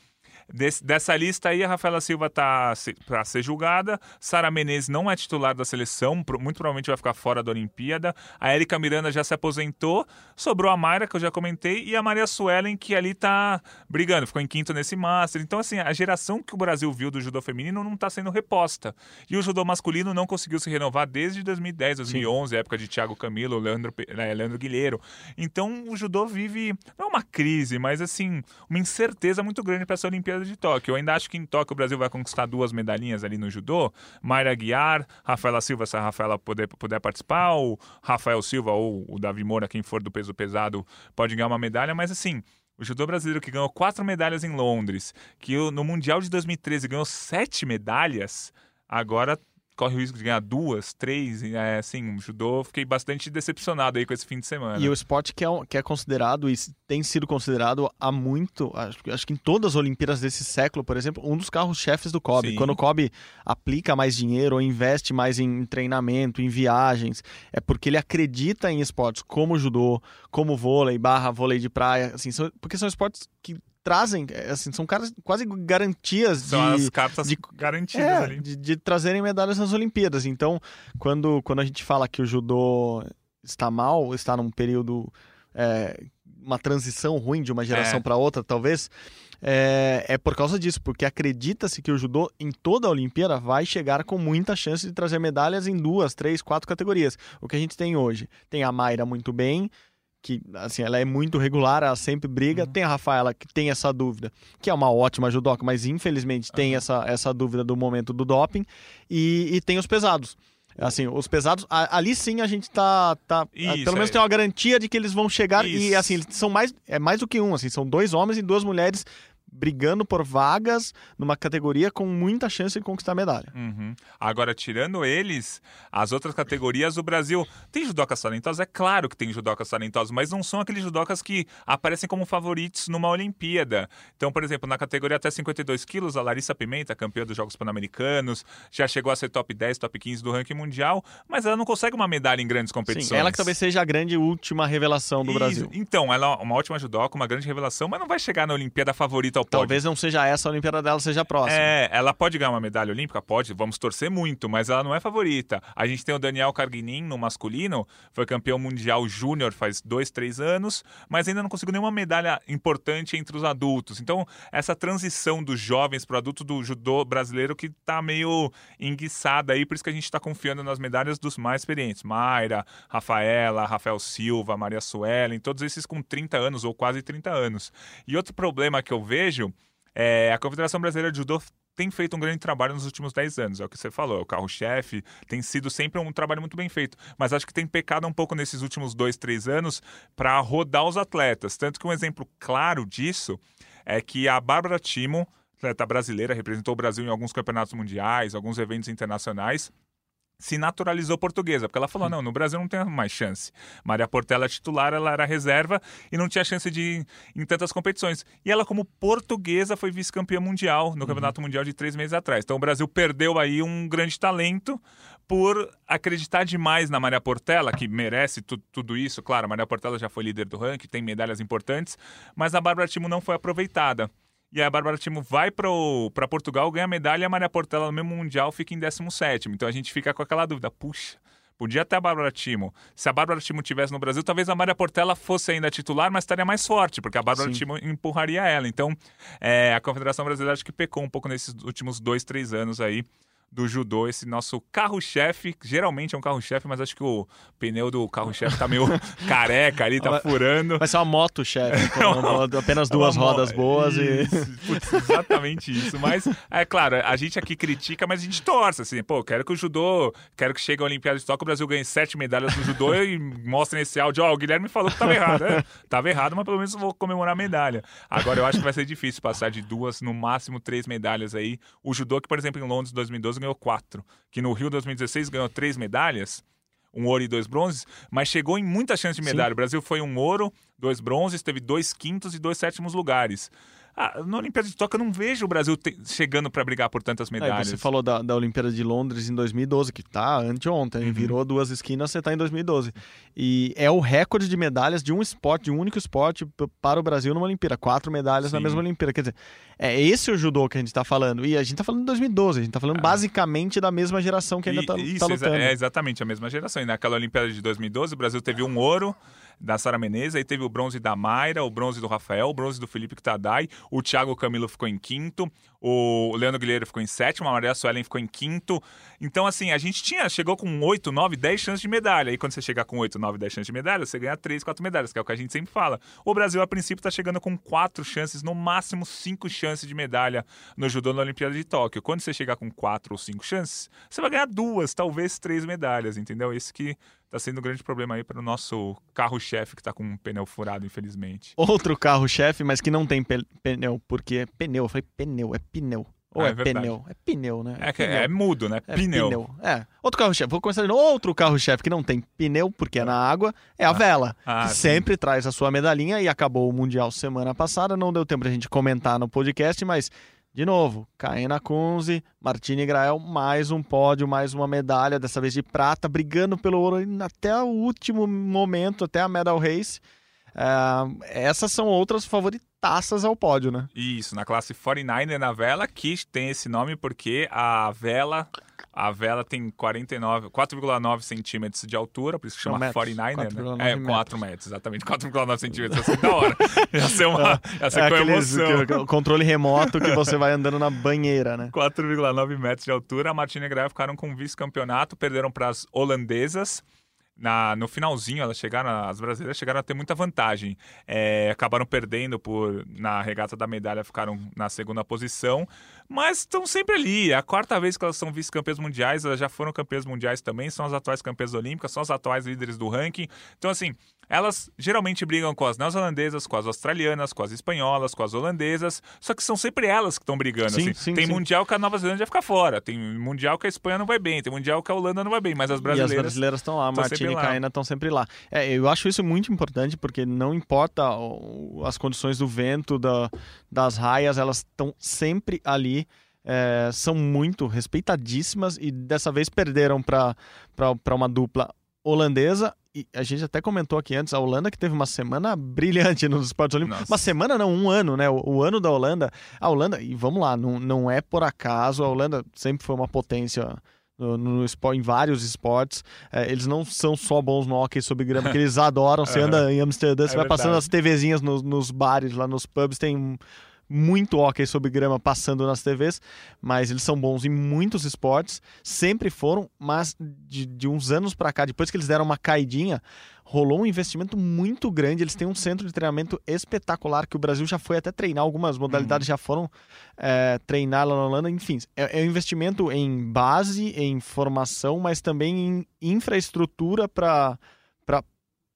Desse- dessa lista aí, a Rafaela Silva tá para ser julgada. Sara Menezes não é titular da seleção, pro- muito provavelmente vai ficar fora da Olimpíada. A Erika Miranda já se aposentou. Sobrou a Mayra, que eu já comentei, e a Maria Suelen, que ali tá brigando, ficou em quinto nesse Master. Então, assim, a geração que o Brasil viu do judô feminino não tá sendo reposta. E o judô masculino não conseguiu se renovar desde 2010, 2011, época de Thiago Camilo, Leandro, né, Leandro Guilheiro. Então, o judô vive, não é uma crise, mas, assim, uma incerteza muito grande para essa Olimpíada de Tóquio. Eu ainda acho que em Tóquio o Brasil vai conquistar duas medalhinhas ali no judô. Mayra Guiar, Rafaela Silva, se a Rafaela puder, puder participar, ou Rafael Silva ou o Davi Moura, quem for do peso pesado, pode ganhar uma medalha, mas assim. O judô brasileiro que ganhou quatro medalhas em Londres, que no Mundial de 2013 ganhou sete medalhas, agora corre o risco de ganhar duas, três. e, É, assim, o judô, fiquei bastante decepcionado aí com esse fim de semana. E o esporte que é, um- que é considerado e tem sido considerado há muito, acho, acho que em todas as Olimpíadas desse século, por exemplo, um dos carros-chefes do COB. Sim. Quando o COB aplica mais dinheiro ou investe mais em treinamento, em viagens, é porque ele acredita em esportes como judô, como vôlei, barra vôlei de praia, assim, são- porque são esportes que trazem, é, assim, são caras, quase garantias São de, as cartas de- garantidas é, ali. de, de trazerem medalhas nas Olimpíadas. Então, quando, quando a gente fala que o judô está mal, está num período, é, uma transição ruim de uma geração É. para outra, talvez, é, é por causa disso, porque acredita-se que o judô em toda a Olimpíada vai chegar com muita chance de trazer medalhas em duas, três, quatro categorias. O que a gente tem hoje? Tem a Mayra muito bem, que assim, ela é muito regular, ela sempre briga. Tem a Rafaela que tem essa dúvida, que é uma ótima judoca, mas infelizmente tem essa, essa dúvida do momento do doping. E, e tem os pesados. Assim, os pesados, a- ali sim a gente tá. tá Isso, pelo menos é. tem uma garantia de que eles vão chegar. E Isso. assim, eles são mais. É mais do que um, assim, são dois homens e duas mulheres brigando por vagas numa categoria com muita chance de conquistar medalha. Uhum. Agora, tirando eles, as outras categorias, o Brasil tem judocas talentosos? É claro que tem judocas talentosos, mas não são aqueles judocas que aparecem como favoritos numa Olimpíada. Então, por exemplo, na categoria até 52 quilos, a Larissa Pimenta, campeã dos Jogos Pan-Americanos, já chegou a ser top 10, top 15 do ranking mundial, mas ela não consegue uma medalha em grandes competições. Sim, ela que talvez seja a grande última revelação do e, Brasil. Então, ela é uma ótima judoca, uma grande revelação, mas não vai chegar na Olimpíada favorita ao pódio. Talvez não seja essa a Olimpíada dela, seja a próxima. É, ela pode ganhar uma medalha olímpica? Pode, vamos torcer muito, mas ela não é favorita. A gente tem o Daniel Carguinin no masculino, foi campeão mundial júnior faz dois, três anos, mas ainda não conseguiu nenhuma medalha importante entre os adultos. Então, essa transição dos jovens para o adulto do judô brasileiro que está meio enguiçada aí, por isso que a gente está confiando nas medalhas dos mais experientes. Mayra, Rafaela, Rafael Silva, Maria Suelen, todos esses com 30 anos ou quase 30 anos. E outro problema que eu vejo é a Confederação Brasileira de Judô tem feito um grande trabalho nos últimos 10 anos, é o que você falou, é o carro-chefe, tem sido sempre um trabalho muito bem feito, mas acho que tem pecado um pouco nesses últimos dois, três anos para rodar os atletas. Tanto que um exemplo claro disso é que a Bárbara Timo, atleta brasileira, representou o Brasil em alguns campeonatos mundiais, alguns eventos internacionais, se naturalizou portuguesa, porque ela falou: não, no Brasil não tem mais chance. Maria Portela titular, ela era reserva e não tinha chance de ir em tantas competições. E ela, como portuguesa, foi vice-campeã mundial no uhum. Campeonato Mundial de três meses atrás. Então o Brasil perdeu aí um grande talento por acreditar demais na Maria Portela, que merece tu, tudo isso. Claro, a Maria Portela já foi líder do ranking, tem medalhas importantes, mas a Bárbara Timo não foi aproveitada. E a Bárbara Timo vai para Portugal, ganha medalha e a Maria Portela no mesmo Mundial fica em 17. Então a gente fica com aquela dúvida: puxa, podia ter a Bárbara Timo. Se a Bárbara Timo tivesse no Brasil, talvez a Maria Portela fosse ainda titular, mas estaria mais forte, porque a Bárbara Sim. Timo empurraria ela. Então é, a Confederação Brasileira acho que pecou um pouco nesses últimos dois, três anos aí do judô, esse nosso carro-chefe. Geralmente é um carro-chefe, mas acho que o pneu do carro-chefe tá meio careca ali, tá furando. Vai ser uma moto-chefe, apenas duas é rodas boas e. Putz, exatamente isso. Mas, é claro, a gente aqui critica, mas a gente torce, assim, pô, quero que o judô, quero que chegue a Olimpíada de Tóquio, o Brasil ganhe sete medalhas no judô e mostre nesse áudio, ó, oh, o Guilherme falou que tava errado. É, tava errado, mas pelo menos vou comemorar a medalha. Agora eu acho que vai ser difícil passar de duas, no máximo três medalhas aí. O judô, que, por exemplo, em Londres 2012 ganhou quatro, que no Rio 2016 ganhou três medalhas, um ouro e dois bronzes, mas chegou em muita chance de medalha. Sim. O Brasil foi um ouro, dois bronzes, teve dois quintos e dois sétimos lugares. Ah, na Olimpíada de Tóquio eu não vejo o Brasil te... chegando para brigar por tantas medalhas. É, você falou da, da Olimpíada de Londres em 2012, que tá anteontem, uhum. virou duas esquinas, você tá em 2012. E é o recorde de medalhas de um esporte, de um único esporte para o Brasil numa Olimpíada. Quatro medalhas Sim. na mesma Olimpíada. Quer dizer, é esse o judô que a gente tá falando. E a gente tá falando de 2012, a gente tá falando ah. basicamente da mesma geração que ainda tá, isso, tá lutando. É exatamente a mesma geração. E naquela Olimpíada de 2012, o Brasil teve um ouro da Sara Menezes, aí teve o bronze da Mayra, o bronze do Rafael, o bronze do Felipe Tadai, o Thiago Camilo ficou em quinto, o Leandro Guilherme ficou em sétimo, a Maria Suelen ficou em quinto. Então, assim, a gente tinha, chegou com 8, 9, 10 chances de medalha. E quando você chegar com 8, 9, 10 chances de medalha, você ganha 3, 4 medalhas, que é o que a gente sempre fala. O Brasil, a princípio, está chegando com 4 chances, no máximo 5 chances de medalha no judô na Olimpíada de Tóquio. Quando você chegar com 4 ou 5 chances, você vai ganhar duas, talvez três medalhas, entendeu? Esse que tá sendo um grande problema aí para o nosso carro-chefe que está com um pneu furado, infelizmente. Outro carro-chefe, mas que não tem pneu, porque é pneu. Eu falei pneu, é pneu. Ou ah, é, é pneu? É pneu, né? É, pneu. é mudo, né? É pneu. pneu. É. Outro carro-chefe. Vou começar de novo. Outro carro-chefe que não tem pneu, porque é na água, é a ah. vela. Ah, que sim. sempre traz a sua medalhinha e acabou o Mundial semana passada. Não deu tempo pra gente comentar no podcast, mas de novo, Caena Kunze, Martini Grael, mais um pódio, mais uma medalha, dessa vez de prata, brigando pelo ouro até o último momento, até a Medal Race. É, essas são outras favoritaças ao pódio, né? Isso, na classe 49er na vela, que tem esse nome porque a vela a vela tem 49, 4,9 centímetros de altura, por isso que chama metros, 49er, né? É, 4 metros, exatamente. 4,9 centímetros, ia ser da hora. Ia ser uma. Ia ser é com emoção. Que, controle remoto que você vai andando na banheira, né? 4,9 metros de altura. A Martina e Graia ficaram com vice-campeonato, perderam para as holandesas na, no finalzinho, elas chegaram, as brasileiras chegaram a ter muita vantagem. É, acabaram perdendo por na regata da medalha, ficaram na segunda posição, mas estão sempre ali. É a quarta vez que elas são vice-campeãs mundiais, elas já foram campeãs mundiais também, são as atuais campeãs olímpicas, são as atuais líderes do ranking. Então, assim, elas geralmente brigam com as neozelandesas, com as australianas, com as espanholas, com as holandesas, só que são sempre elas que estão brigando. Sim, assim. sim, tem sim. mundial que a Nova Zelândia fica fora, tem mundial que a Espanha não vai bem, tem mundial que a Holanda não vai bem, mas as E brasileiras. as brasileiras estão lá, Martina e. Caína estão sempre lá. É, eu acho isso muito importante, porque não importa as condições do vento, da- das raias, elas estão sempre ali. é, são muito respeitadíssimas e dessa vez perderam para uma dupla holandesa. E a gente até comentou aqui antes, a Holanda que teve uma semana brilhante nos esportes olímpicos. Nossa. Uma semana não, um ano, né? O, o ano da Holanda. A Holanda, e vamos lá, não, não é por acaso, a Holanda sempre foi uma potência no, no em vários esportes. É, eles não são só bons no hockey sobre grama, que eles adoram. Você anda em Amsterdã, você É vai passando verdade. as TVzinhas nos, nos bares, lá nos pubs, tem muito hockey sobre grama passando nas TVs, mas eles são bons em muitos esportes, sempre foram, mas de, de uns anos pra cá, depois que eles deram uma caidinha, rolou um investimento muito grande. Eles têm um centro de treinamento espetacular que o Brasil já foi até treinar, algumas modalidades já foram é, treinar lá na Holanda. Enfim, é, é um investimento em base, em formação, mas também em infraestrutura para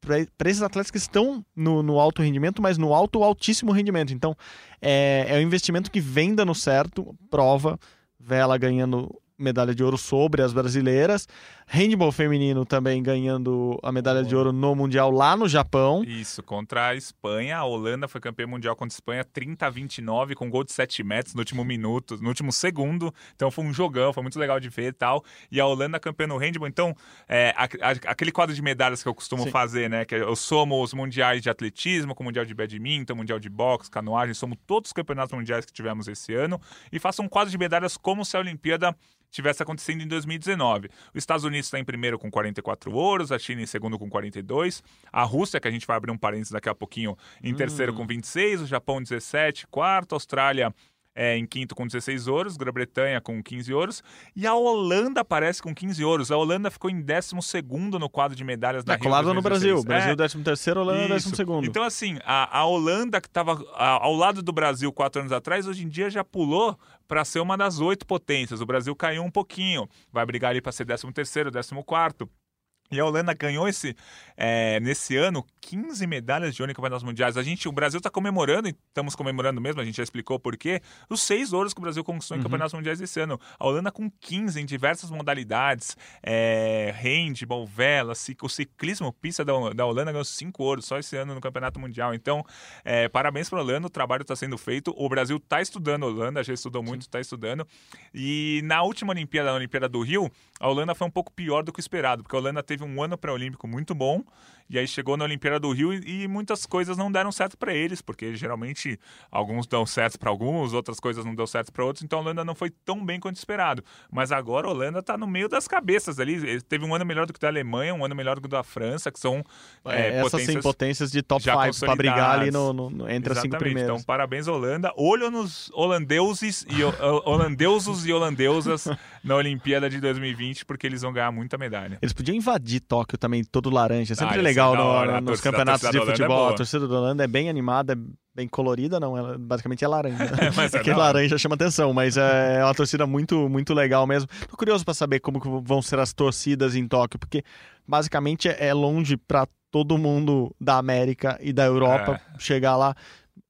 para esses atletas que estão no, no alto rendimento, mas no alto ou altíssimo rendimento. Então, é, é um investimento que vem dando certo, prova, Vela ganhando medalha de ouro sobre as brasileiras, handball feminino também ganhando a medalha de ouro no Mundial lá no Japão. Isso, contra a Espanha. A Holanda foi campeã mundial contra a Espanha 30 a 29, com gol de 7 metros no último minuto, no último segundo. Então foi um jogão, foi muito legal de ver e tal. E a Holanda campeã no handball. Então, é, a- a- aquele quadro de medalhas que eu costumo Sim. fazer, né? Que eu somo os mundiais de atletismo, com o mundial de badminton, mundial de boxe, canoagem, somo todos os campeonatos mundiais que tivemos esse ano e faço um quadro de medalhas como se a Olimpíada tivesse acontecendo em 2019. Os Estados Unidos está em primeiro com 44 ouros, a China em segundo com 42, a Rússia, que a gente vai abrir um parênteses daqui a pouquinho, em terceiro com 26, o Japão 17, quarto, a Austrália é, em quinto com 16 ouros, Grã-Bretanha com 15 ouros, e a Holanda aparece com 15 ouros. A Holanda ficou em 12 segundo no quadro de medalhas da É Rio colado no 2016. Brasil. É, Brasil 13 terceiro, Holanda isso. 12 segundo. Então, assim, a, a Holanda, que estava ao lado do Brasil quatro anos atrás, hoje em dia já pulou para ser uma das oito potências. O Brasil caiu um pouquinho, vai brigar ali para ser 13 terceiro, 14 quarto. E a Holanda ganhou esse, é, nesse ano 15 medalhas de ouro em campeonatos mundiais. A gente, o Brasil está comemorando, e estamos comemorando mesmo, a gente já explicou por quê, os seis ouros que o Brasil conquistou em Uhum. campeonatos mundiais esse ano. A Holanda com 15 em diversas modalidades, é, handball, vela, o ciclismo, pista da, da Holanda ganhou cinco ouros só esse ano no campeonato mundial. Então, é, parabéns para a Holanda, o trabalho está sendo feito. O Brasil está estudando a Holanda, já estudou muito, está estudando. E na última Olimpíada, na Olimpíada do Rio, a Holanda foi um pouco pior do que o esperado, porque a Holanda teve um ano pré-olímpico muito bom, e aí chegou na Olimpíada do Rio e, e muitas coisas não deram certo para eles, porque geralmente alguns dão certo para alguns, outras coisas não deu certo para outros, então a Holanda não foi tão bem quanto esperado. Mas agora a Holanda está no meio das cabeças ali. Ele teve um ano melhor do que o da Alemanha, um ano melhor do que o da França, que são É, é, essas potências sim, potências de top já 5 para brigar ali no, no- no- entre as cinco primeiras. Então, parabéns, Holanda. Olho nos holandeses e ho- holandeusos e holandesas na Olimpíada de 2020, porque eles vão ganhar muita medalha. Eles podiam invadir Tóquio também, todo laranja. É sempre Ah, ser legal no- hora. Nos torcida- campeonatos de é futebol. boa. a torcida da Holanda é bem animada, é bem colorida, não. Ela basicamente é laranja. Mas é hora. laranja chama atenção, mas é uma torcida muito, muito legal mesmo. Tô curioso para saber como que vão ser as torcidas em Tóquio, porque basicamente é é longe para todo mundo da América e da Europa É. chegar lá.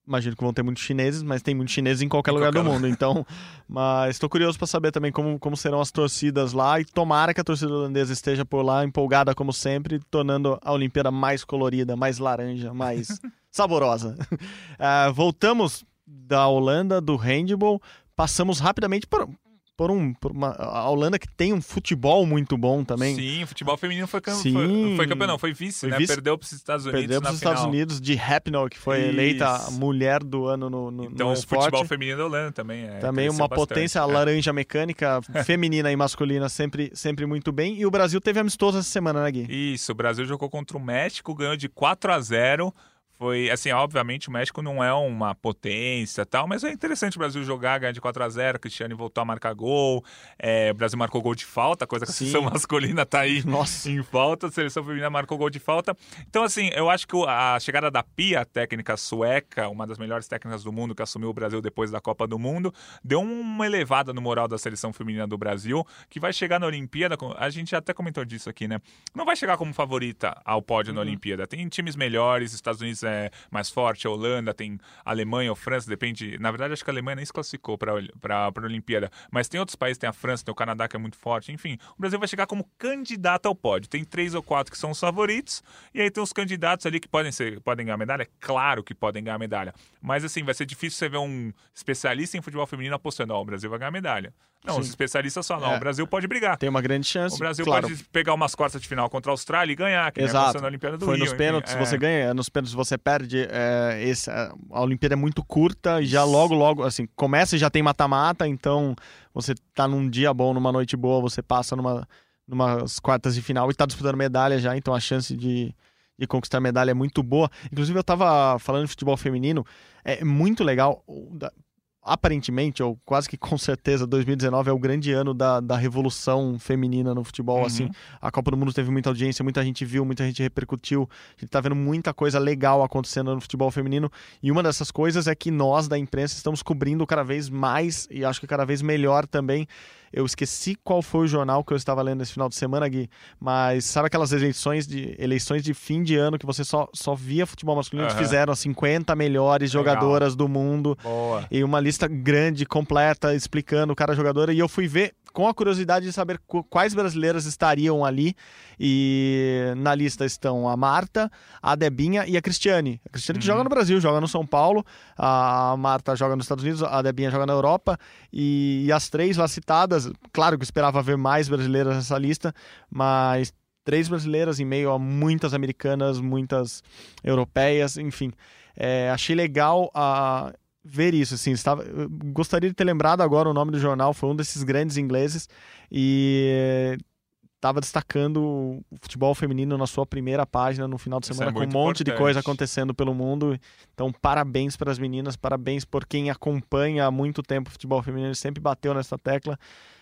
Imagino que vão ter muitos chineses, mas tem muitos chineses em qualquer Em lugar qualquer do mundo. Então, mas estou curioso para saber também como, como serão as torcidas lá e tomara que a torcida holandesa esteja por lá, empolgada como sempre, tornando a Olimpíada mais colorida, mais laranja, mais saborosa. Ah, voltamos da Holanda, do handball, passamos rapidamente por, por, um, por uma a Holanda que tem um futebol muito bom também. Sim, o futebol feminino foi, cam... Sim. foi, foi campeão, não, foi vice, Foi né? vice. Perdeu para os Estados Unidos Perdeu para os Estados. Unidos de Rapinoe, que foi eleita Isso. mulher do ano no, no, Então, no o esporte. futebol feminino da Holanda também é. Também uma bastante. potência É. laranja mecânica, feminina e masculina, sempre, sempre muito bem. E o Brasil teve amistoso essa semana, né, Gui? Isso, o Brasil jogou contra o México, ganhou de 4 a 0 foi, assim, obviamente o México não é uma potência tal, mas é interessante o Brasil jogar, ganhar de 4 a 0 Cristiano voltou a marcar gol, é, o Brasil marcou gol de falta, coisa que a seleção masculina tá aí Nossa. em falta, a seleção feminina marcou gol de falta. Então, assim, eu acho que a chegada da Pia, a técnica sueca, uma das melhores técnicas do mundo, que assumiu o Brasil depois da Copa do Mundo, deu uma elevada no moral da seleção feminina do Brasil, que vai chegar na Olimpíada, a gente até comentou disso aqui, né? Não vai chegar como favorita ao pódio na Olimpíada. Tem times melhores, Estados Unidos é mais forte, a Holanda, tem Alemanha ou França, depende. Na verdade, acho que a Alemanha nem se classificou para a Olimpíada, mas tem outros países, tem a França, tem o Canadá que é muito forte. Enfim, o Brasil vai chegar como candidato ao pódio. Tem três ou quatro que são os favoritos, e aí tem os candidatos ali que podem, ser, podem ganhar medalha. É claro que podem ganhar medalha, mas assim, vai ser difícil você ver um especialista em futebol feminino apostando: ó, o Brasil vai ganhar medalha. Não, os Sim. especialistas só não, É. o Brasil pode brigar. Tem uma grande chance. O Brasil claro. pode pegar umas quartas de final contra a Austrália e ganhar, que nem Exato. aconteceu na Olimpíada do Foi Rio. nos enfim, pênaltis, é. você ganha, nos pênaltis você perde. é, esse, a a Olimpíada é muito curta e já logo, logo, assim, começa e já tem mata-mata, então você tá num dia bom, numa noite boa, você passa numa numas quartas de final e tá disputando medalha já, então a chance de, de conquistar medalha é muito boa. Inclusive, eu tava falando de futebol feminino, é muito legal. Aparentemente, ou quase que com certeza, 2019 é o grande ano da, da revolução feminina no futebol. Uhum. Assim, a Copa do Mundo teve muita audiência, muita gente viu, muita gente repercutiu. A gente tá vendo muita coisa legal acontecendo no futebol feminino. E uma dessas coisas é que nós, da imprensa, estamos cobrindo cada vez mais e acho que cada vez melhor também. Eu esqueci qual foi o jornal que eu estava lendo esse final de semana, Gui, mas sabe aquelas eleições de, eleições de fim de ano que você só, só via futebol masculino? Eles Aham. fizeram as 50 melhores Legal. jogadoras do mundo Boa. e uma lista grande, completa, explicando cada jogadora. E eu fui ver com a curiosidade de saber qu- quais brasileiras estariam ali. E na lista estão a Marta, a Debinha e a Cristiane. A Cristiane que Uhum. joga no Brasil, joga no São Paulo. A Marta joga nos Estados Unidos, a Debinha joga na Europa. E, e as três lá citadas, claro que eu esperava ver mais brasileiras nessa lista, mas três brasileiras em meio a muitas americanas, muitas europeias, enfim. É, achei legal a ver isso, assim, estava, gostaria de ter lembrado agora o nome do jornal, foi um desses grandes ingleses e estava destacando o futebol feminino na sua primeira página no final de semana é com um monte de importante. coisa acontecendo pelo mundo. Então, parabéns para as meninas, parabéns por quem acompanha há muito tempo o futebol feminino, ele sempre bateu nessa tecla.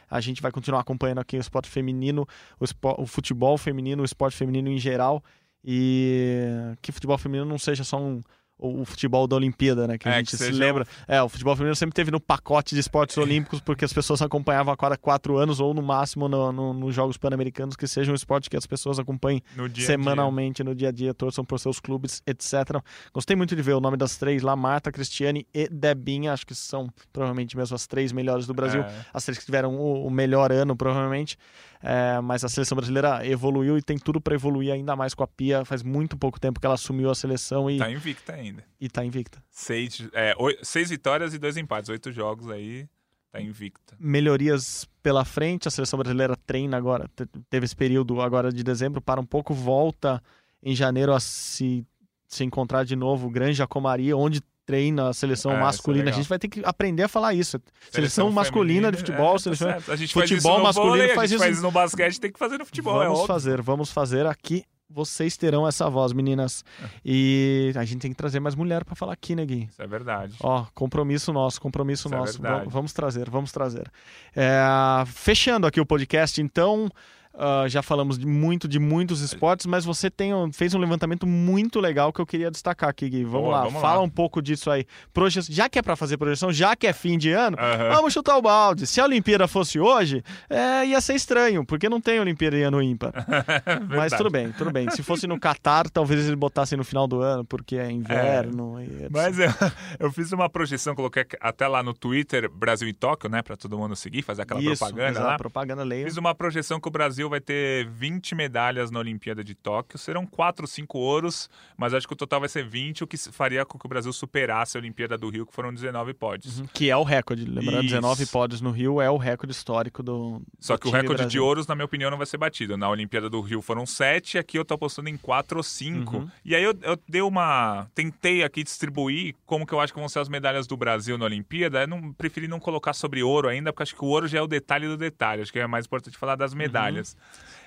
A gente vai continuar acompanhando aqui o esporte feminino, o, espo- o futebol feminino, o esporte feminino em geral. E que futebol feminino não seja só um, o, o futebol da Olimpíada, né? Que a É, gente que se lembra. É, o futebol feminino sempre teve no pacote de esportes olímpicos, porque as pessoas acompanhavam a cada quatro anos, ou no máximo no- no- nos Jogos Pan-Americanos, que seja um esporte que as pessoas acompanhem No dia a dia. semanalmente, no dia a dia, torçam por seus clubes, etc. Gostei muito de ver o nome das três lá, Marta, Cristiane e Debinha, acho que são provavelmente mesmo as três melhores do Brasil É. as três que tiveram o, o melhor ano, provavelmente. É, mas a seleção brasileira evoluiu e tem tudo para evoluir ainda mais com a Pia. Faz muito pouco tempo que ela assumiu a seleção e Tá invicta ainda. e tá invicta. Seis, é, oi- seis vitórias e dois empates. Oito jogos aí, tá invicta. Melhorias pela frente, a seleção brasileira treina agora, te- teve esse período agora de dezembro, para um pouco, volta em janeiro a se, se encontrar de novo, Granja Comaria, onde treina a seleção É, é masculina. a legal. gente vai ter que aprender a falar isso. Seleção, masculina feminina, de futebol, é, seleção. A gente faz futebol no masculino vôlei, faz a gente isso- faz isso no basquete, tem que fazer no futebol, é vamos óbvio. fazer, vamos fazer aqui. Vocês terão essa voz, meninas. E a gente tem que trazer mais mulher para falar aqui, né, Gui? Isso é verdade. Ó, compromisso nosso, compromisso Isso é nosso. vamos trazer, vamos trazer. É, fechando aqui o podcast, então. Ah, já falamos de muito de muitos esportes, mas você tem um- fez um levantamento muito legal que eu queria destacar aqui, Gui. Vamos Boa, lá, vamos fala lá. um pouco disso aí. Proje... Já que é para fazer projeção, já que é fim de ano, Aham. vamos chutar o balde. Se a Olimpíada fosse hoje, é, ia ser estranho, porque não tem Olimpíada em ano ímpar. Mas Verdade. tudo bem, tudo bem. Se fosse no Catar, talvez eles botassem no final do ano, porque é inverno. etc. Mas eu, eu fiz uma projeção, coloquei até lá no Twitter, Brasil e Tóquio, né? Pra todo mundo seguir, fazer aquela Isso, propaganda lá. propaganda leia. Fiz uma projeção que o Brasil vai ter 20 medalhas na Olimpíada de Tóquio. Serão 4 ou 5 ouros, mas acho que o total vai ser 20, o que faria com que o Brasil superasse a Olimpíada do Rio, que foram 19 pódios. Que é o recorde. Lembrando, Isso. 19 pódios no Rio é o recorde histórico do. Só do que o recorde de Brasil. ouros, na minha opinião, não vai ser batido. Na Olimpíada do Rio foram 7, aqui eu tô apostando em 4 ou 5. Uhum. E aí eu, eu dei uma. Tentei aqui distribuir como que eu acho que vão ser as medalhas do Brasil na Olimpíada. Eu não, preferi não colocar sobre ouro ainda, porque acho que o ouro já é o detalhe do detalhe. Acho que é mais importante falar Uhum. das medalhas.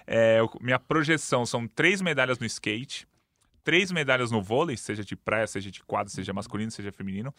É, minha projeção são três medalhas no skate. três medalhas no vôlei, seja de praia, seja de quadro, seja masculino, seja feminino.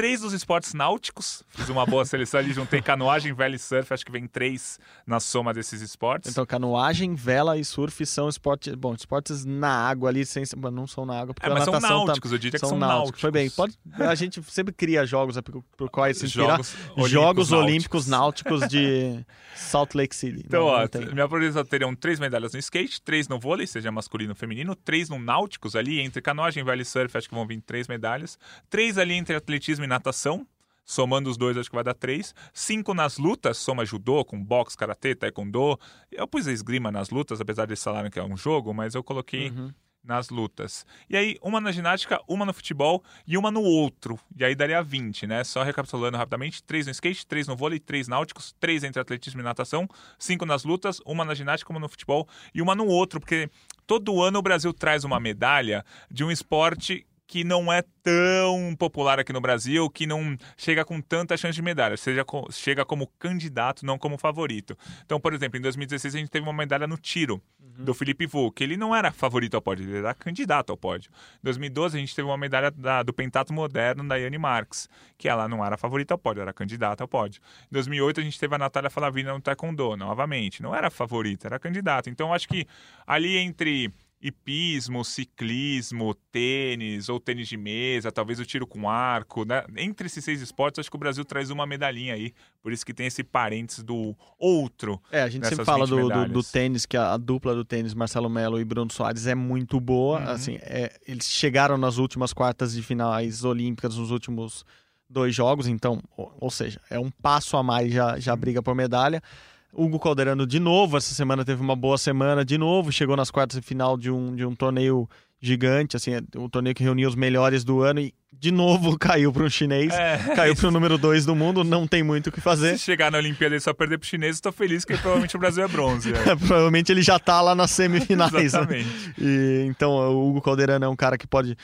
Três dos esportes náuticos. Fiz uma boa seleção ali, juntei canoagem, vela e surf. Acho que vem três na soma desses esportes. Então, canoagem, vela e surf são esportes. Bom, esportes na água ali, sem, não são na água. Porque é, mas a são natação náuticos, tá, eu diria que são náuticos. Foi bem. Pode, a gente sempre cria jogos é, por, por quais se inspirar. Jogos Olímpicos Jogos náuticos. Olímpicos Náuticos de Salt Lake City. Então, Não, ó, não minha projeção teriam três medalhas no skate, três no vôlei, seja masculino ou feminino, três no náuticos ali, entre canoagem, vela e surf, acho que vão vir três medalhas. Três ali entre atletismo e natação. Somando os dois, acho que vai dar três. Cinco nas lutas, soma judô, com boxe, karatê, taekwondo. Eu pus a esgrima nas lutas, apesar de falarem que é um jogo, mas eu coloquei Uhum. nas lutas. E aí, uma na ginástica, uma no futebol e uma no outro. E aí daria 20, né? Só recapitulando rapidamente: três no skate, três no vôlei, três náuticos, três entre atletismo e natação, cinco nas lutas, uma na ginástica, uma no futebol e uma no outro, porque todo ano o Brasil traz uma medalha de um esporte que não é tão popular aqui no Brasil, que não chega com tanta chance de medalha, seja chega como candidato, não como favorito. Então, por exemplo, em 2016 a gente teve uma medalha no tiro do Felipe Vu, que ele não era favorito ao pódio, ele era candidato ao pódio. Em 2012 a gente teve uma medalha da- do pentato moderno da Yane Marques, que ela não era favorita ao pódio, era candidata ao pódio. Em 2008 a gente teve a Natália Falavina no taekwondo, novamente, não era favorita, era candidata. Então, acho que ali entre hipismo, ciclismo, tênis ou tênis de mesa, talvez o tiro com arco, né? Entre esses seis esportes, acho que o Brasil traz uma medalhinha aí. Por isso que tem esse parênteses do outro. É, a gente sempre fala 20 do, do, do tênis, que a, a dupla do tênis, Marcelo Melo e Bruno Soares, é muito boa. Uhum. Assim, é, eles chegaram nas últimas quartas de finais olímpicas nos últimos dois jogos, então, ou, ou seja, é um passo a mais, já, já briga por medalha. Hugo Calderano, de novo, essa semana teve uma boa semana, de novo, chegou nas quartas de final de um, de um torneio gigante, assim, um torneio que reunia os melhores do ano e, de novo, caiu para um chinês, É. caiu para o número dois do mundo, não tem muito o que fazer. Se chegar na Olimpíada e só perder pro chinês, eu tô feliz que provavelmente o Brasil é bronze. é. Provavelmente ele já tá lá nas semifinais. né? Exatamente. E, então, o Hugo Calderano é um cara que pode,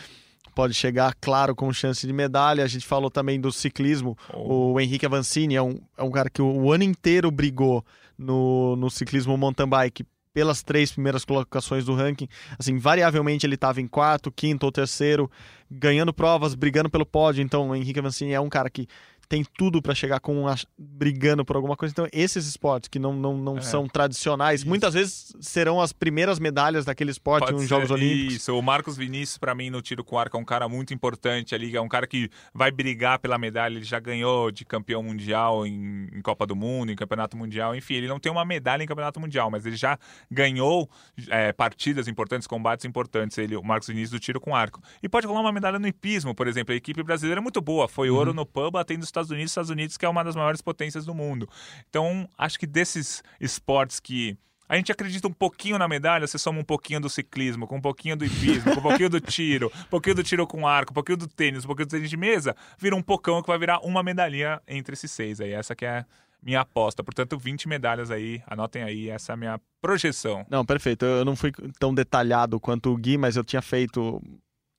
pode chegar, claro, com chance de medalha. A gente falou também do ciclismo. Oh. O Henrique Avancini é um, é um cara que o, o ano inteiro brigou no, no ciclismo mountain bike pelas três primeiras colocações do ranking. Assim, variavelmente ele estava em quarto, quinto ou terceiro, ganhando provas, brigando pelo pódio. Então, o Henrique Avancini é um cara que tem tudo para chegar com a- brigando por alguma coisa. Então, esses esportes que não, não, não É. são tradicionais, muitas vezes serão as primeiras medalhas daquele esporte nos Jogos Olímpicos. Isso, o Marcos Vinícius, pra mim, no tiro com arco, é um cara muito importante ali, é um cara que vai brigar pela medalha, ele já ganhou de campeão mundial em, em Copa do Mundo, em Campeonato Mundial, enfim, ele não tem uma medalha em Campeonato Mundial, mas ele já ganhou é, partidas importantes, combates importantes, ele, o Marcos Vinícius do tiro com arco. E pode rolar uma medalha no hipismo, por exemplo, a equipe brasileira é muito boa, foi ouro no PAN, batendo os Estados Unidos, Estados Unidos que é uma das maiores potências do mundo. Então, acho que desses esportes que a gente acredita um pouquinho na medalha, você soma um pouquinho do ciclismo, com um pouquinho do hipismo, com um pouquinho do tiro, um pouquinho do tiro com arco, um pouquinho do tênis, um pouquinho do tênis de mesa, vira um pocão que vai virar uma medalhinha entre esses seis aí. Essa que é minha aposta. Portanto, 20 medalhas aí, anotem aí, essa é a minha projeção. Não, perfeito. Eu não fui tão detalhado quanto o Gui, mas eu tinha feito.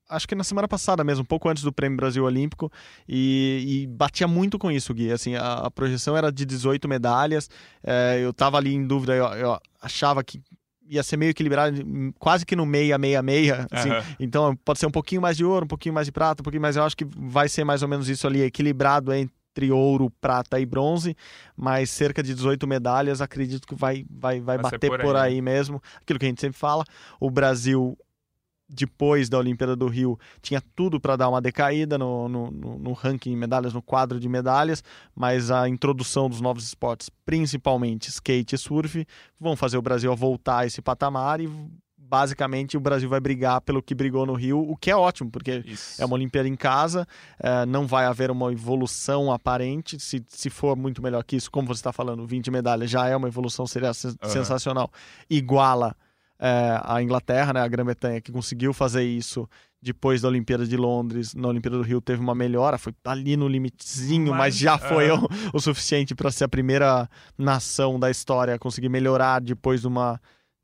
Acho que na semana passada mesmo, um pouco antes do Prêmio Brasil Olímpico, e, e batia muito com isso, Gui. Assim, a, a projeção era de 18 medalhas. é, eu tava ali em dúvida, eu, eu achava que ia ser meio equilibrado, quase que no meia, meia, meia. Assim, Aham. Então pode ser um pouquinho mais de ouro, um pouquinho mais de prata, um pouquinho mais. Eu acho que vai ser mais ou menos isso ali, equilibrado entre ouro, prata e bronze, mas cerca de 18 medalhas, acredito que vai, vai, vai, Vai bater por por aí, aí. mesmo. Aquilo que a gente sempre fala, o Brasil. Depois da Olimpíada do Rio, tinha tudo para dar uma decaída no, no, no- ranking de medalhas, no quadro de medalhas, mas a introdução dos novos esportes, principalmente skate e surf, vão fazer o Brasil voltar a esse patamar e basicamente o Brasil vai brigar pelo que brigou no Rio, o que é ótimo, porque Isso. é uma Olimpíada em casa, eh, não vai haver uma evolução aparente. Se, se for muito melhor que isso, como você está falando, 20 medalhas já é uma evolução, seria sensacional. Iguala eh, a Inglaterra, né, a Grã-Bretanha, que conseguiu fazer isso depois da Olimpíada de Londres. Na Olimpíada do Rio teve uma melhora, foi ali no limitezinho, mas, Mas, já foi é. o, o suficiente para ser a primeira nação da história a conseguir melhorar depois de uma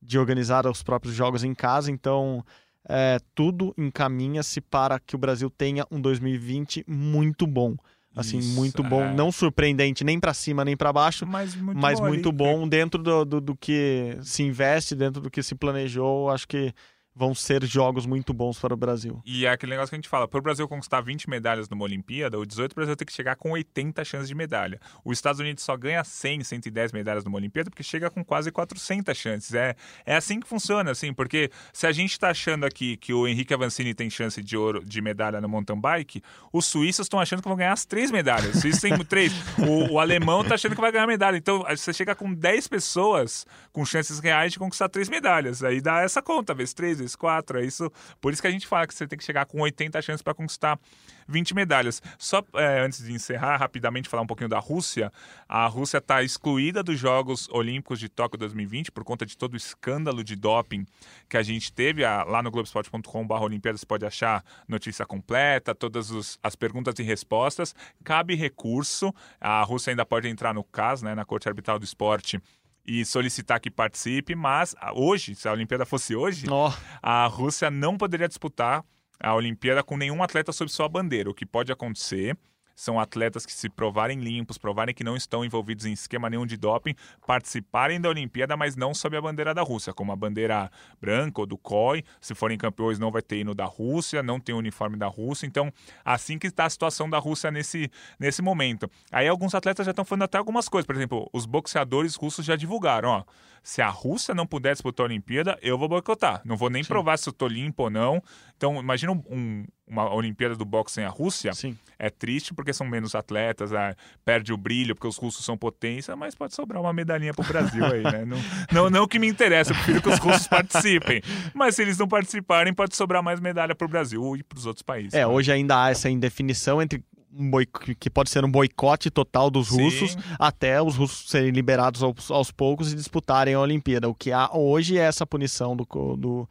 de organizar os próprios jogos em casa. Então, é, tudo encaminha-se para que o Brasil tenha um 2020 muito bom. Assim, Isso, muito bom, é. não surpreendente nem para cima nem para baixo, mas muito mas bom muito bom dentro do, do, do que se investe, dentro do que se planejou. Acho que vão ser jogos muito bons para o Brasil. E é aquele negócio que a gente fala, para o Brasil conquistar 20 medalhas numa Olimpíada, o 18 o Brasil tem que chegar com 80 chances de medalha. Os Estados Unidos só ganha 100, 110 medalhas numa Olimpíada porque chega com quase 400 chances. É, é assim que funciona, assim, porque se a gente está achando aqui que o Henrique Avancini tem chance de ouro de medalha no mountain bike, os suíços estão achando que vão ganhar as três medalhas. Os suíços três. O, o alemão está achando que vai ganhar medalha. Então, você chega com 10 pessoas com chances reais de conquistar três medalhas. Aí dá essa conta, vezes três, vezes quatro. É isso. Por isso que a gente fala que você tem que chegar com 80 chances para conquistar 20 medalhas. Só é, antes de encerrar, rapidamente falar um pouquinho da Rússia. A Rússia está excluída dos Jogos Olímpicos de Tóquio 2020 por conta de todo o escândalo de doping que a gente teve. Lá no globesport.com.br Olimpíadas você pode achar notícia completa, todas os, as perguntas e respostas. Cabe recurso. A Rússia ainda pode entrar no caso, né, na Corte Arbitral do Esporte e solicitar que participe, mas hoje, se a Olimpíada fosse hoje, oh. a Rússia não poderia disputar a Olimpíada com nenhum atleta sob sua bandeira. O que pode acontecer são atletas que se provarem limpos, provarem que não estão envolvidos em esquema nenhum de doping, participarem da Olimpíada, mas não sob a bandeira da Rússia, como a bandeira branca ou do COI. Se forem campeões, não vai ter hino da Rússia, não tem uniforme da Rússia. Então, assim que está a situação da Rússia nesse, nesse momento. Aí alguns atletas já estão falando até algumas coisas. Por exemplo, os boxeadores russos já divulgaram, ó. Se a Rússia não puder disputar a Olimpíada, eu vou boicotar. Não vou nem Sim. provar se eu tô limpo ou não. Então, imagina um, uma Olimpíada do boxe sem a Rússia. Sim. É triste porque são menos atletas, é, perde o brilho porque os russos são potência, mas pode sobrar uma medalhinha pro Brasil aí, né? Não, não, não que me interessa, eu prefiro que os russos participem. Mas se eles não participarem, pode sobrar mais medalha pro Brasil e pros outros países. É, né? hoje ainda há essa indefinição entre um que pode ser um boicote total dos Sim. russos, até os russos serem liberados aos, aos, poucos e disputarem a Olimpíada. O que há hoje é essa punição do, do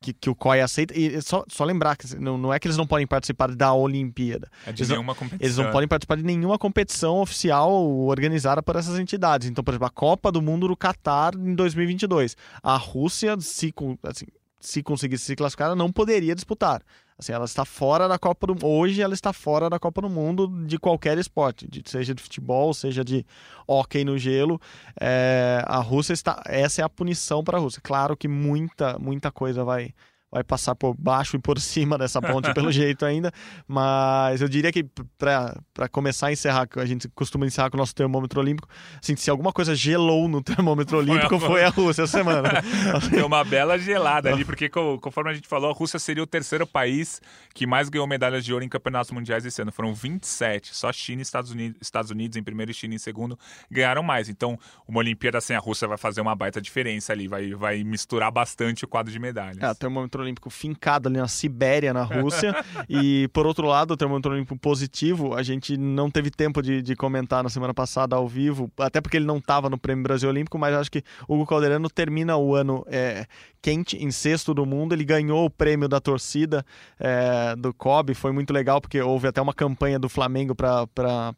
que, que, o COI aceita. E só, só lembrar que não, não é que eles não podem participar da Olimpíada. É de eles nenhuma não, competição. Eles não podem participar de nenhuma competição oficial organizada por essas entidades. Então, por exemplo, a Copa do Mundo do Catar em 2022. A Rússia, se, assim, se conseguisse se classificar, ela não poderia disputar. Assim, ela está fora da Copa do Hoje ela está fora da Copa do Mundo de qualquer esporte, de, seja de futebol, seja de hóquei no gelo. É, a Rússia está. Essa é a punição para a Rússia. Claro que muita, muita coisa vai vai passar por baixo e por cima dessa ponte pelo jeito ainda, mas eu diria que para começar a encerrar, a gente costuma encerrar com o nosso termômetro olímpico, assim, se alguma coisa gelou no termômetro olímpico foi a, foi a Rússia essa semana. Deu uma bela gelada ali, porque conforme a gente falou, a Rússia seria o terceiro país que mais ganhou medalhas de ouro em campeonatos mundiais esse ano, foram 27, só China e Estados Unidos, Estados Unidos em primeiro e China em segundo ganharam mais, então uma Olimpíada sem a Rússia vai fazer uma baita diferença ali, vai, vai misturar bastante o quadro de medalhas. É, o termômetro olímpico fincado ali na Sibéria, na Rússia. e, por outro lado, o termômetro olímpico positivo, a gente não teve tempo de, de comentar na semana passada ao vivo, até porque ele não estava no Prêmio Brasil Olímpico, mas acho que o Hugo Calderano termina o ano é, quente, em sexto do mundo. Ele ganhou o prêmio da torcida é, do COB, foi muito legal, porque houve até uma campanha do Flamengo para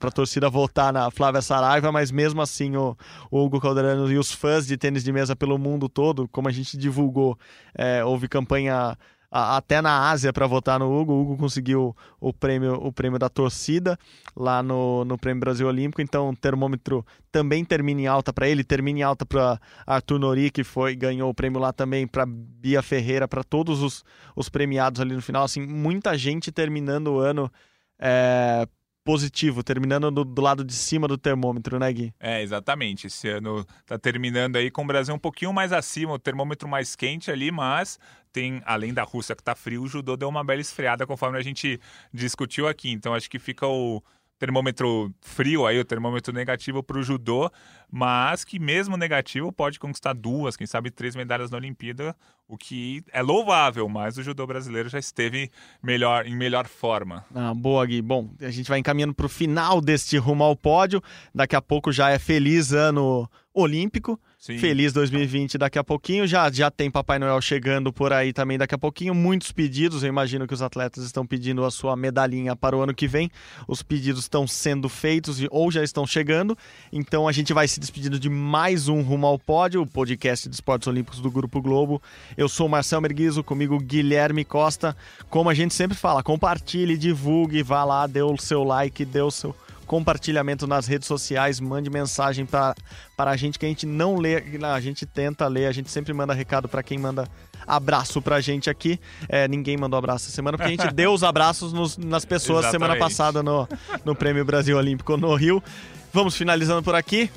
a torcida votar na Flávia Saraiva, mas mesmo assim o, o Hugo Calderano e os fãs de tênis de mesa pelo mundo todo, como a gente divulgou, é, houve campanha até na Ásia para votar no Hugo. O Hugo conseguiu o prêmio, o prêmio da torcida lá no, no Prêmio Brasil Olímpico. Então, o termômetro também termina em alta para ele, termina em alta para Arthur Nori, que foi ganhou o prêmio lá também, para Bia Ferreira, para todos os, os premiados ali no final. Assim, muita gente terminando o ano. É, positivo, terminando do, do, lado de cima do termômetro, né, Gui? É, exatamente. Esse ano tá terminando aí com o Brasil um pouquinho mais acima, o termômetro mais quente ali, mas tem, além da Rússia que tá frio, o judô deu uma bela esfriada conforme a gente discutiu aqui. Então acho que fica o termômetro frio aí, o termômetro negativo para o judô, mas que mesmo negativo pode conquistar duas, quem sabe três medalhas na Olimpíada, o que é louvável, mas o judô brasileiro já esteve melhor em melhor forma. Ah, boa, Gui. Bom, a gente vai encaminhando para o final deste rumo ao pódio. Daqui a pouco já é feliz ano olímpico. Sim. Feliz 2020 daqui a pouquinho. Já, já tem Papai Noel chegando por aí também daqui a pouquinho. Muitos pedidos. Eu imagino que os atletas estão pedindo a sua medalhinha para o ano que vem. Os pedidos estão sendo feitos ou já estão chegando. Então a gente vai se despedindo de mais um Rumo ao Pódio, o podcast de esportes olímpicos do Grupo Globo. Eu sou o Marcel Merguizo, comigo Guilherme Costa. Como a gente sempre fala, compartilhe, divulgue, vá lá, dê o seu like, dê o seu compartilhamento nas redes sociais, mande mensagem para a gente que a gente não lê, a gente tenta ler, a gente sempre manda recado para quem manda abraço pra gente aqui. É, ninguém mandou abraço essa semana, porque a gente deu os abraços nos, nas pessoas semana passada no, no Prêmio Brasil Olímpico no Rio. Vamos finalizando por aqui.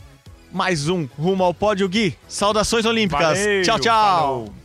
Mais um Rumo ao Pódio, Gui. Saudações olímpicas. Valeu, tchau, tchau. Falou.